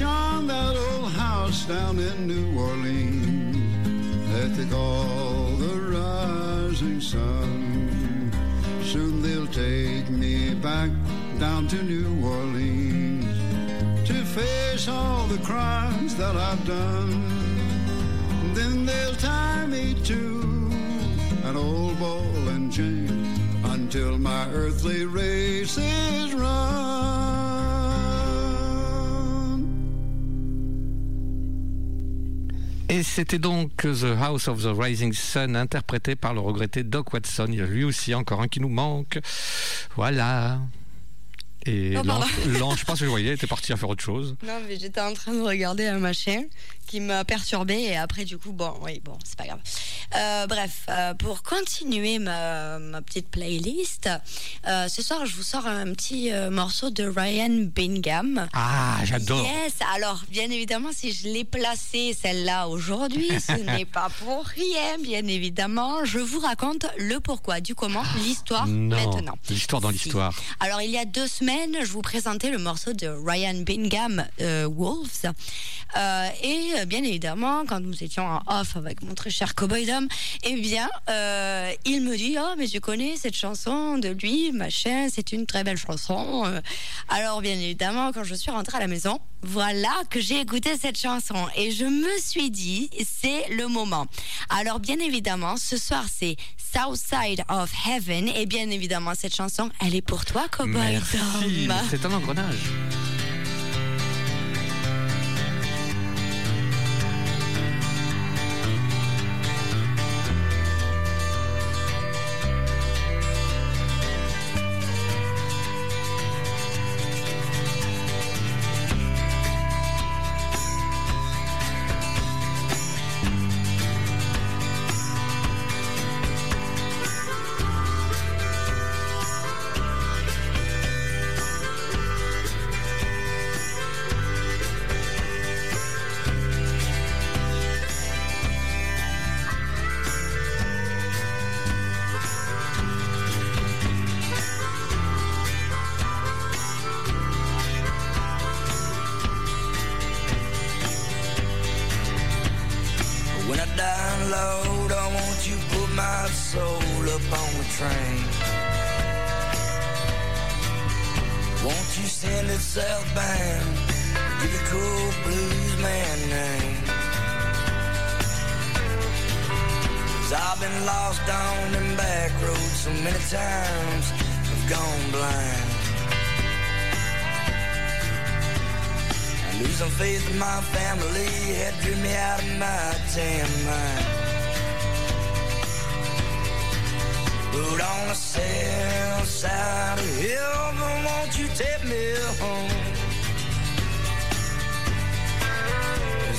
Q: shun that old house down in New Orleans that they call the rising sun. Soon they'll take me back down to New Orleans to face all the crimes that I've done. Then they'll tie me to an old ball and chain until my earthly race is run.
B: Et c'était donc The House of the Rising Sun, interprété par le regretté Doc Watson. Il y a lui aussi encore un qui nous manque. Voilà. Et
C: Oh,
B: l'ange, je pense que je voyais, était parti à faire autre chose.
C: Non, mais j'étais en train de regarder un machin qui m'a perturbé et après, du coup, bon, oui, bon, c'est pas grave. Euh, bref, euh, pour continuer ma, ma petite playlist, euh, ce soir, je vous sors un petit morceau de Ryan Bingham.
B: Ah, j'adore.
C: Yes, alors bien évidemment, si je l'ai placée celle-là aujourd'hui, ce n'est pas pour rien, bien évidemment. Je vous raconte le pourquoi, du comment, l'histoire maintenant.
B: l'histoire dans l'histoire.
C: Alors, il y a deux semaines, je vous présentais le morceau de Ryan Bingham, euh, Wolves. Euh, et euh, bien évidemment, quand nous étions en off avec mon très cher Cowboy Dom, eh bien, euh, il me dit Oh, mais je connais cette chanson de lui, machin, c'est une très belle chanson. Alors, bien évidemment, quand je suis rentrée à la maison, voilà que j'ai écouté cette chanson. Et je me suis dit C'est le moment. Alors, bien évidemment, ce soir, c'est Southside of Heaven. Et bien évidemment, cette chanson, elle est pour toi, Cowboy
B: Merci,
C: Dom.
B: c'est un engrenage.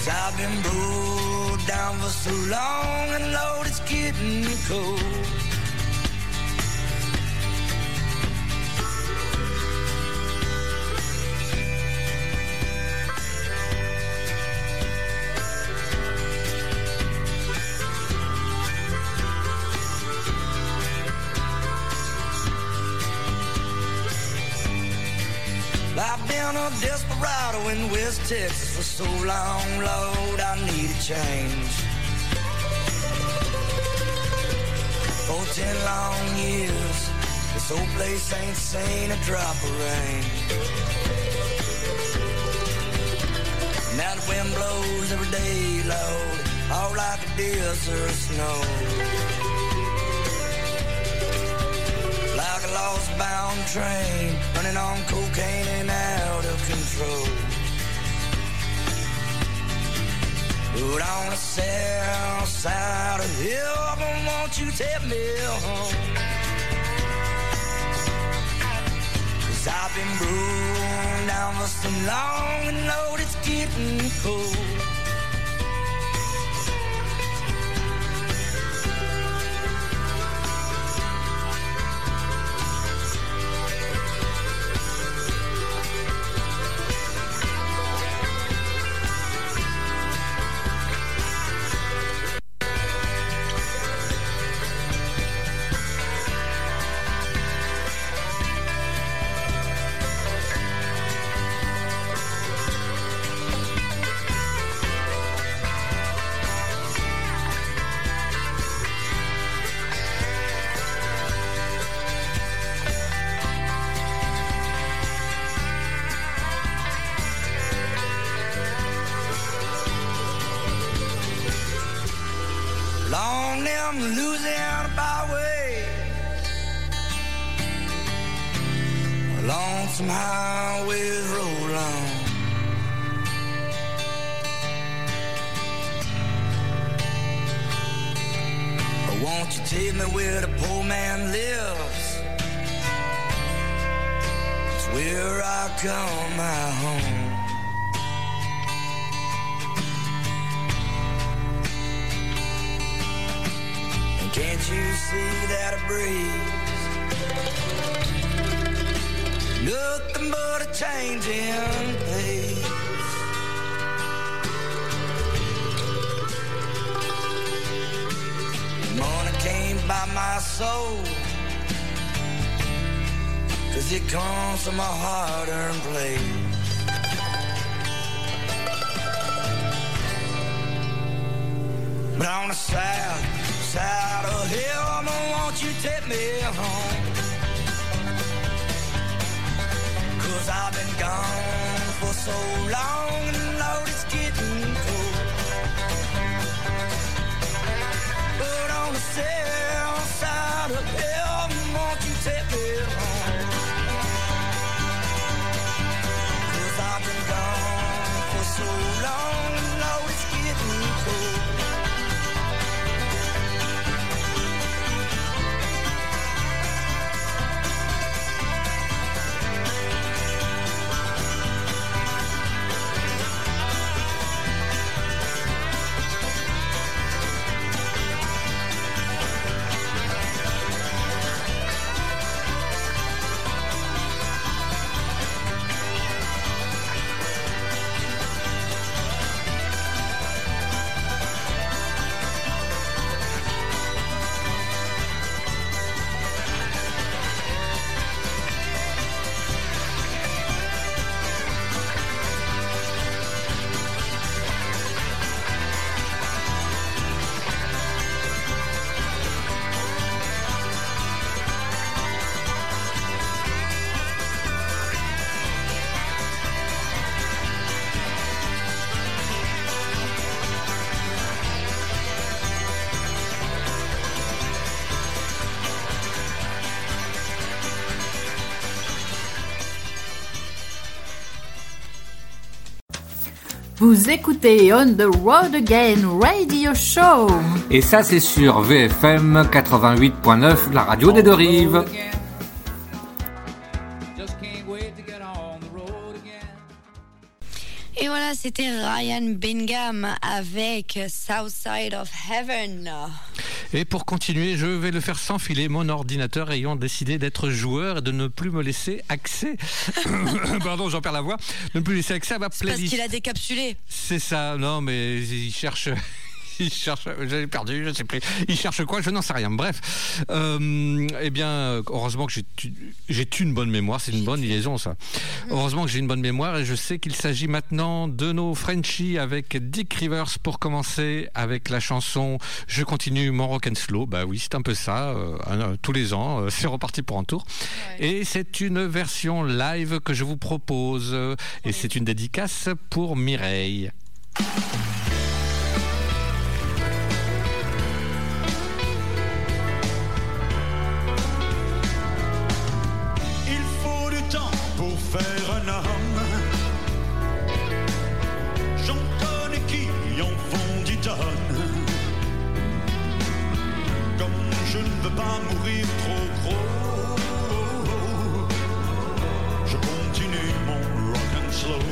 R: Cause I've been broke down for so long, and Lord, it's getting cold. I've been a desperado in West Texas for so long, Lord, I need a change. For ten long years, this old place ain't seen a drop of rain. Now the wind blows every day, Lord, all like a desert snow. Lost bound train running on cocaine and out of control. But on the south side of heaven, won't you take me home? Cause I've been broken down for so long and Lord, it's getting cold. Soul. Cause it comes from a hard-earned place. But on the south side of hill, I'm gonna want you take me home. Cause I've been gone for so long and Lord, it's getting cold. But on the south
N: Vous écoutez On the Road Again Radio Show.
P: Et ça, c'est sur VFM 88.9, la radio des deux rives.
C: Et voilà, c'était Ryan Bingham avec Southside of Heaven.
B: Et pour continuer, je vais le faire sans filer mon ordinateur ayant décidé d'être joueur et de ne plus me laisser accès. Pardon, j'en perds la voix. De ne plus laisser accès à ma
C: Parce
B: playlist.
C: qu'il a décapsulé.
B: C'est ça, non, mais il cherche. Il cherche, j'ai perdu, je sais plus. Il cherche quoi Je n'en sais rien. Bref, euh, eh bien, heureusement que j'ai une bonne mémoire. C'est une bonne liaison, ça. Heureusement que j'ai une bonne mémoire et je sais qu'il s'agit maintenant de nos Frenchies avec Dick Rivers pour commencer avec la chanson Je continue mon rock and slow. Bah oui, c'est un peu ça. euh, tous les ans, euh, c'est reparti pour un tour. Et c'est une version live que je vous propose et c'est une dédicace pour Mireille.
E: Mourir trop gros, je continue mon rock and slow.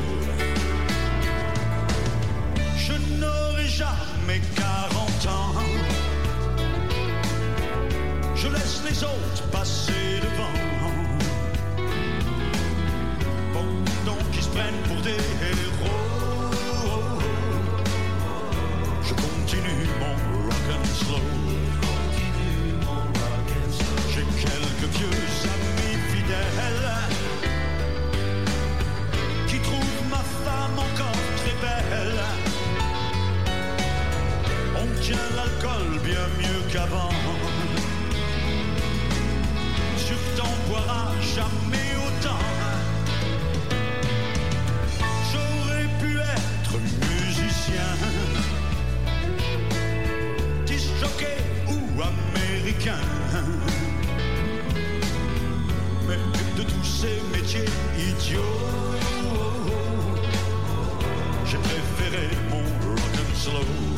E: Je n'aurai jamais 40 ans. Je laisse les autres passer devant. Pendant qu'ils se prennent pour des héros. Mieux qu'avant. Que t'en boiras jamais autant. J'aurais pu être musicien, disc jockey ou américain. Mais de tous ces métiers idiots, j'ai préféré mon rock and slow.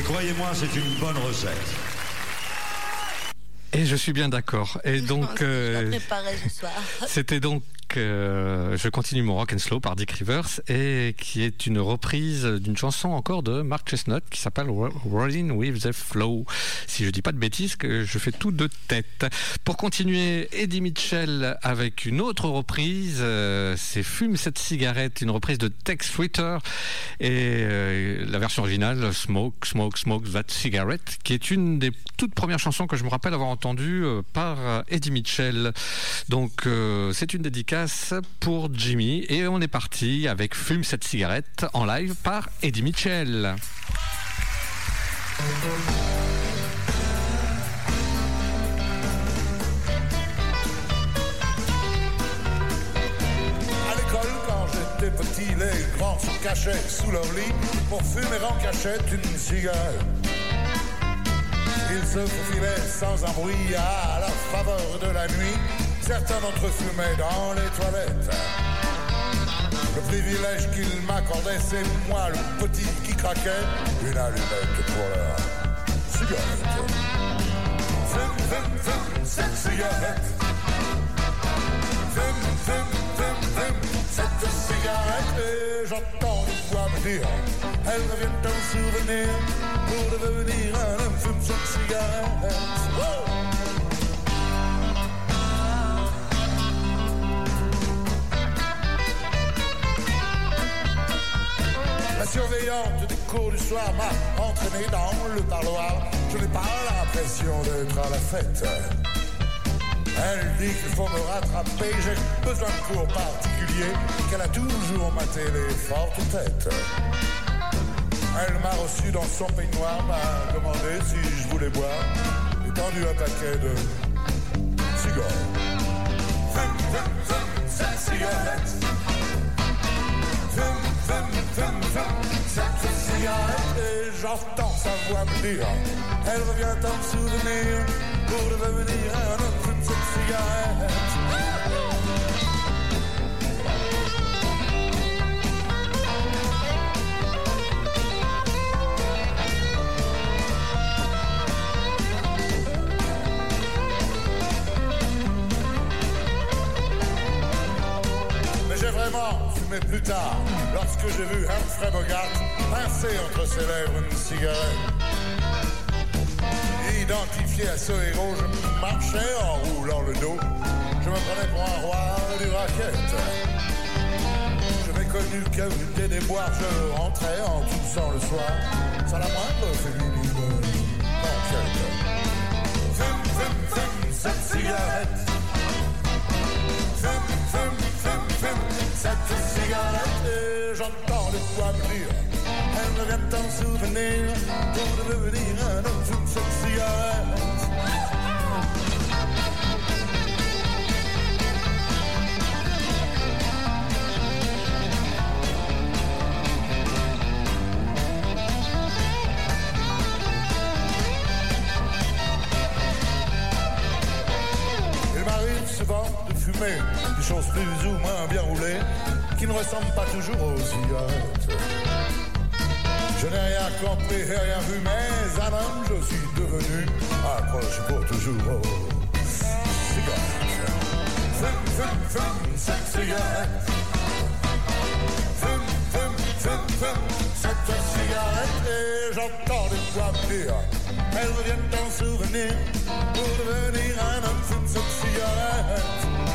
S: Et croyez-moi, c'est une bonne recette.
B: Et je suis bien d'accord. Et donc, euh,
C: préparé ce soir.
B: c'était donc euh, Je continue mon rock and slow par Dick Rivers et qui est une reprise d'une chanson encore de Mark Chestnut qui s'appelle Ro- Rolling with the Flow. Si je dis pas de bêtises, que je fais tout de tête. Pour continuer, Eddie Mitchell avec une autre reprise, euh, c'est Fume cette cigarette, une reprise de Tex Fritter et euh, la version originale Smoke, Smoke, Smoke That Cigarette, qui est une des toutes premières chansons que je me rappelle avoir entendue euh, par Eddie Mitchell. Donc c'est une dédicace pour Jimmy et on est parti avec Fume cette cigarette en live par Eddie Mitchell.
T: À l'école, quand j'étais petit, les grands se cachaient sous leur pour fumer en cachette une cigarette. Ils se faufilaient sans un bruit à la faveur de la nuit. Certains d'entre eux fumaient dans les toilettes. Le privilège qu'ils m'accordaient, c'est moi le petit qui craquait une allumette pour leur cigarette. Fume, fume, fume, cette cigarette. Cette cigarette. Et j'entends une voix me dire, elle revient en souvenir pour devenir un homme. Fume cette cigarette. La surveillante des cours du soir m'a entraîné dans le parloir. Je n'ai pas l'impression d'être à la fête. Elle dit qu'il faut me rattraper, j'ai besoin de cours particuliers, qu'elle a toujours maté les fortes têtes. Elle m'a reçu dans son peignoir, m'a demandé si je voulais boire, et tendu un paquet de cigares. Et j'entends sa voix me dire, elle revient en souvenir pour devenir un homme. Mais j'ai vraiment fumé plus tard, lorsque j'ai vu Humphrey Bogart pincer entre ses lèvres une cigarette. Identifié à ce héros, je marchais en roulant le dos. Je me prenais pour un roi du racket. Je connu que des déboires, je rentrais en toussant le soir, sans la moindre féminine. Fume, fume. Cigarette. Et j'entends les voix me dire, elle revient en souvenir pour devenir un homme. Fume cette cigarette. Il m'arrive souvent de fumer des choses plus ou moins bien roulées qui ne ressemblent pas toujours aux cigarettes. Je n'ai rien compris rien vu, mais un homme je suis devenu accroche pour toujours aux cigarettes. Fume, cigarette. Fume, fume, fume, fume cette cigarette et j'entends des voix dire. Elles reviennent en souvenir pour devenir un homme. Fume cette cigarette.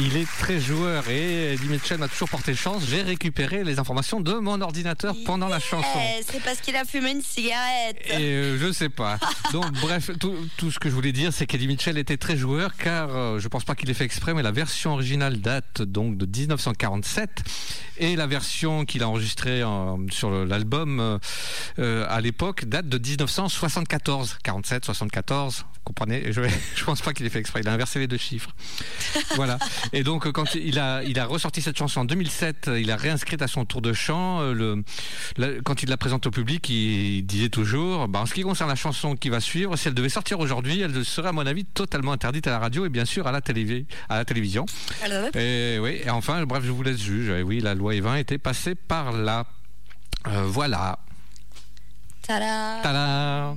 B: Il est très joueur et Eddie Mitchell m'a toujours porté chance. J'ai récupéré les informations de mon ordinateur pendant la chanson.
U: Eh, c'est parce qu'il a fumé une cigarette.
B: Et euh, je sais pas. Donc bref, tout, tout ce que je voulais dire, c'est qu'Eddie Mitchell était très joueur, car euh, je pense pas qu'il ait fait exprès, mais la version originale date donc de 1947 et la version qu'il a enregistrée en- sur le- l'album euh, euh, à l'époque date de 1974, 47, 74. Vous comprenez? Je, je pense pas qu'il ait fait exprès. Il a inversé les deux chiffres. Voilà. Et donc euh, quand il a il a ressorti cette chanson en 2007, euh, il a réinscrite à son tour de chant. euh, Le, la- quand il la présente au public, il disait toujours, bah, en ce qui concerne la chanson qui va suivre, si elle devait sortir aujourd'hui, elle serait à mon avis totalement interdite à la radio et bien sûr à la, télévi- à la télévision. Et oui. Et enfin, bref, je vous laisse juger. Et oui, la loi Evin était passée par là. Euh, voilà.
U: Tada.
B: Tada.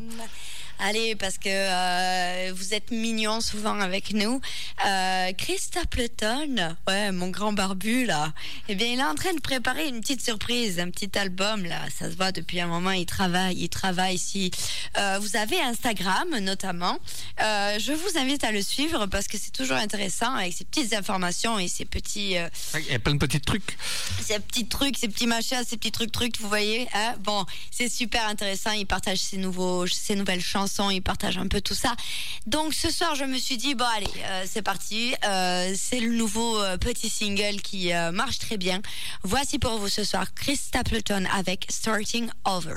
U: Allez, parce que euh, vous êtes mignons souvent avec nous. Euh, Chris Stapleton, ouais, mon grand barbu là, eh bien, il est en train de préparer une petite surprise, un petit album là. Ça se voit depuis un moment, il travaille, il travaille ici. Euh, vous avez Instagram notamment. Euh, je vous invite à le suivre parce que c'est toujours intéressant avec ces petites informations et ces petits.
B: Il y a plein de petits trucs.
U: ces petits trucs, ces petits machins, ces petits trucs, trucs, vous voyez. hein bon, c'est super intéressant. Il partage ses nouveaux, ses nouvelles chansons. Il partage un peu tout ça. Donc ce soir, je me suis dit bon allez, euh, c'est parti. Euh, c'est le nouveau euh, petit single qui marche très bien. Voici pour vous ce soir Chris Stapleton avec Starting Over.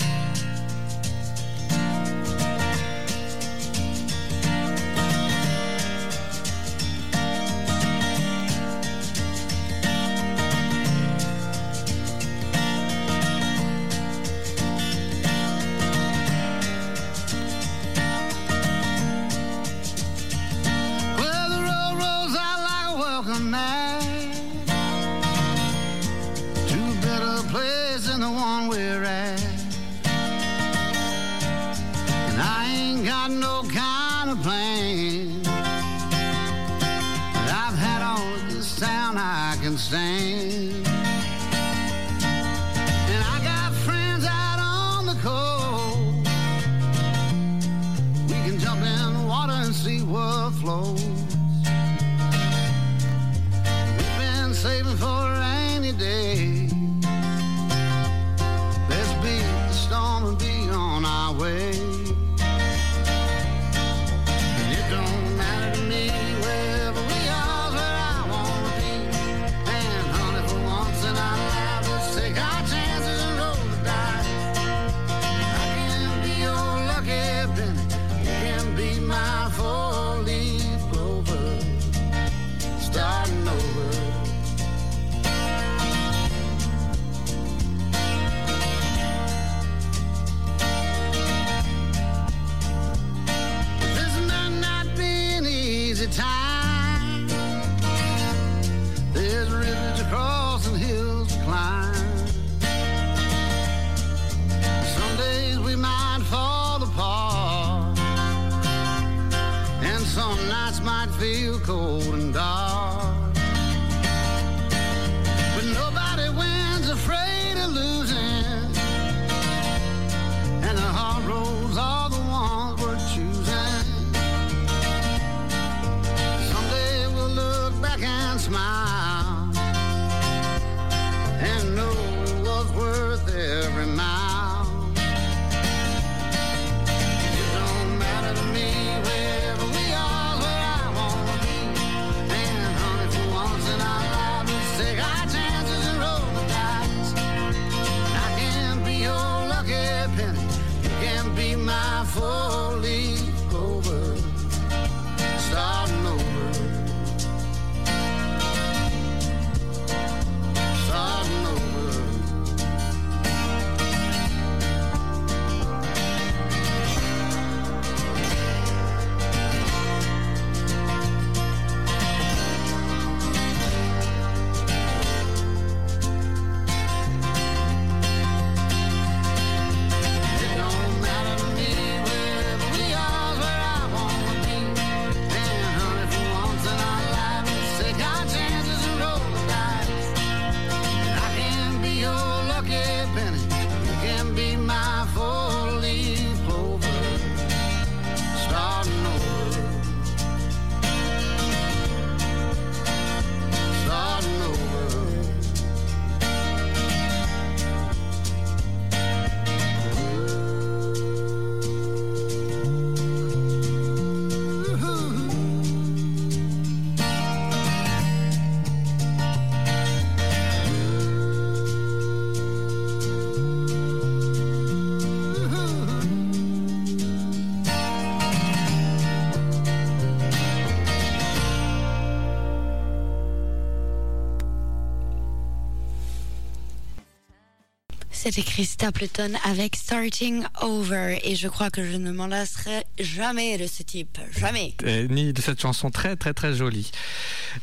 C: C'était Chris Stapleton avec Starting Over et je crois que je ne m'en lasserai jamais de ce type. Jamais.
B: Ni de cette chanson très très très jolie.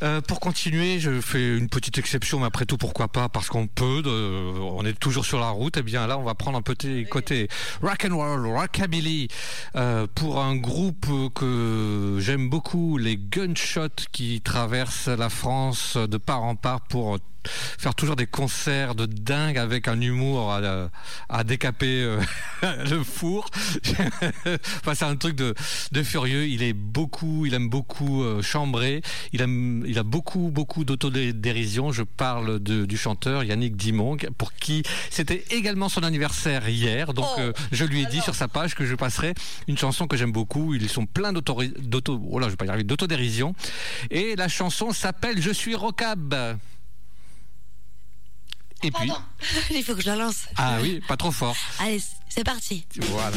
B: Euh, pour continuer, je fais une petite exception, mais après tout, pourquoi pas? Parce qu'on peut, de- on est toujours sur la route. Et bien là, on va prendre un petit côté rock and roll, rockabilly, euh, pour un groupe que j'aime beaucoup, les Gunshots, qui traversent la France de part en part pour faire toujours des concerts de dingue avec un humour à, à décaper euh, le four. enfin, c'est un truc de, de furieux. Il est beaucoup, il aime beaucoup euh, chambrer. Il aime, il a beaucoup, beaucoup d'autodérision. Je parle de, du chanteur Yannick Dimong, pour qui c'était également son anniversaire hier. Donc,
C: Oh,
B: euh, je lui ai dit sur sa page que je passerai une chanson que j'aime beaucoup. Ils sont pleins d'auto, oh là, je vais pas y arriver, d'autodérision. Et la chanson s'appelle Je suis Rocab. Et puis,
C: Il faut que je la lance.
B: ah oui, pas trop fort.
C: Allez, c'est parti.
B: Voilà.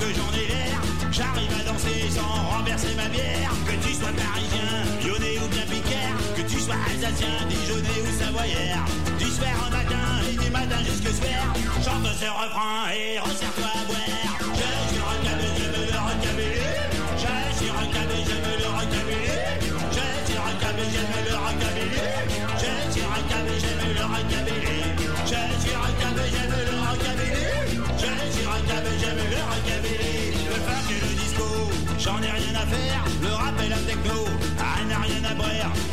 E: Que j'en ai l'air. J'arrive à danser sans renverser ma bière. Que tu sois parisien, lyonnais ou bien piquaire. Que tu sois alsacien, dijonnais ou savoyard. Du soir au matin et du matin jusque soir. Chante ce refrain et resserre-toi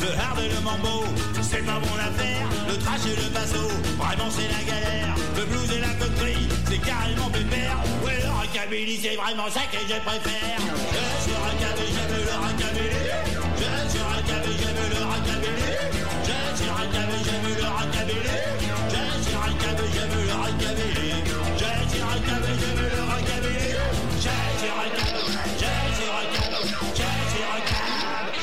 E: Le hard et le mambo, c'est pas mon affaire. Le trash et le basso, vraiment c'est la galère. Le blues et la country, c'est carrément pépère. Ouais, le rockabilly, c'est vraiment ça que je préfère. Je suis rockabilly, veux le rockabilly. Je suis rockabilly, veux le rockabilly. Je suis rockabilly, veux le rockabilly. Je suis rockabilly, veux le rockabilly. Je suis rockabilly, veux le rockabilly. Je suis je suis rockabilly.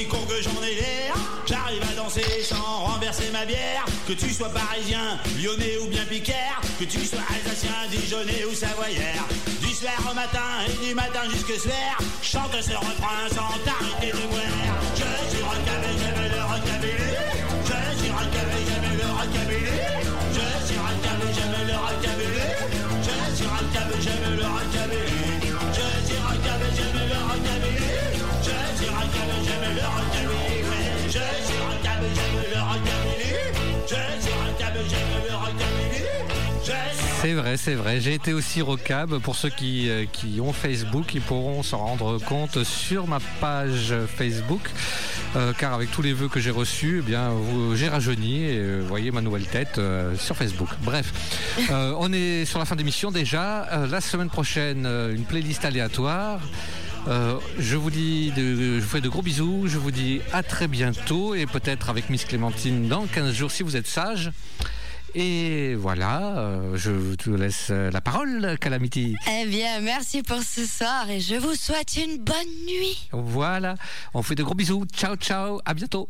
E: Aussi con que j'en ai l'air. J'arrive à danser sans renverser ma bière. Que tu sois parisien, lyonnais ou bien piquaire. Que tu sois alsacien, dijonnais ou savoyard. Du soir au matin et du matin jusque soir. Chante ce refrain sans t'arrêter de boire. Je suis rockabilly, veux le rockabilly. Je suis rockabilly, veux le rockabilly. Je suis rockabilly, veux le rockabilly. Je suis rockabilly, veux le rockabilly. Je suis rockabilly, veux le rockabilly. Le rockabilly. Ouais, je suis rockabilly, je veux le rockabilly. Je suis rockabilly, je veux le rockabilly. Je suis
B: C'est vrai, c'est vrai. J'ai été aussi rocab. Pour ceux qui, euh, qui ont Facebook, ils pourront s'en rendre compte sur ma page Facebook. Euh, car avec tous les vœux que j'ai reçus, eh bien, j'ai rajeuni et euh, vous voyez ma nouvelle tête euh, sur Facebook. Bref, on est sur la fin d'émission déjà. La semaine prochaine, une playlist aléatoire. Euh, je vous dis, de, je vous fais de gros bisous. Je vous dis à très bientôt et peut-être avec Miss Clémentine dans 15 jours si vous êtes sage. Et voilà, euh, je te laisse la parole, Calamity.
C: Eh bien, merci pour ce soir et je vous souhaite une bonne nuit.
B: Voilà, on fait de gros bisous. Ciao, ciao, à bientôt.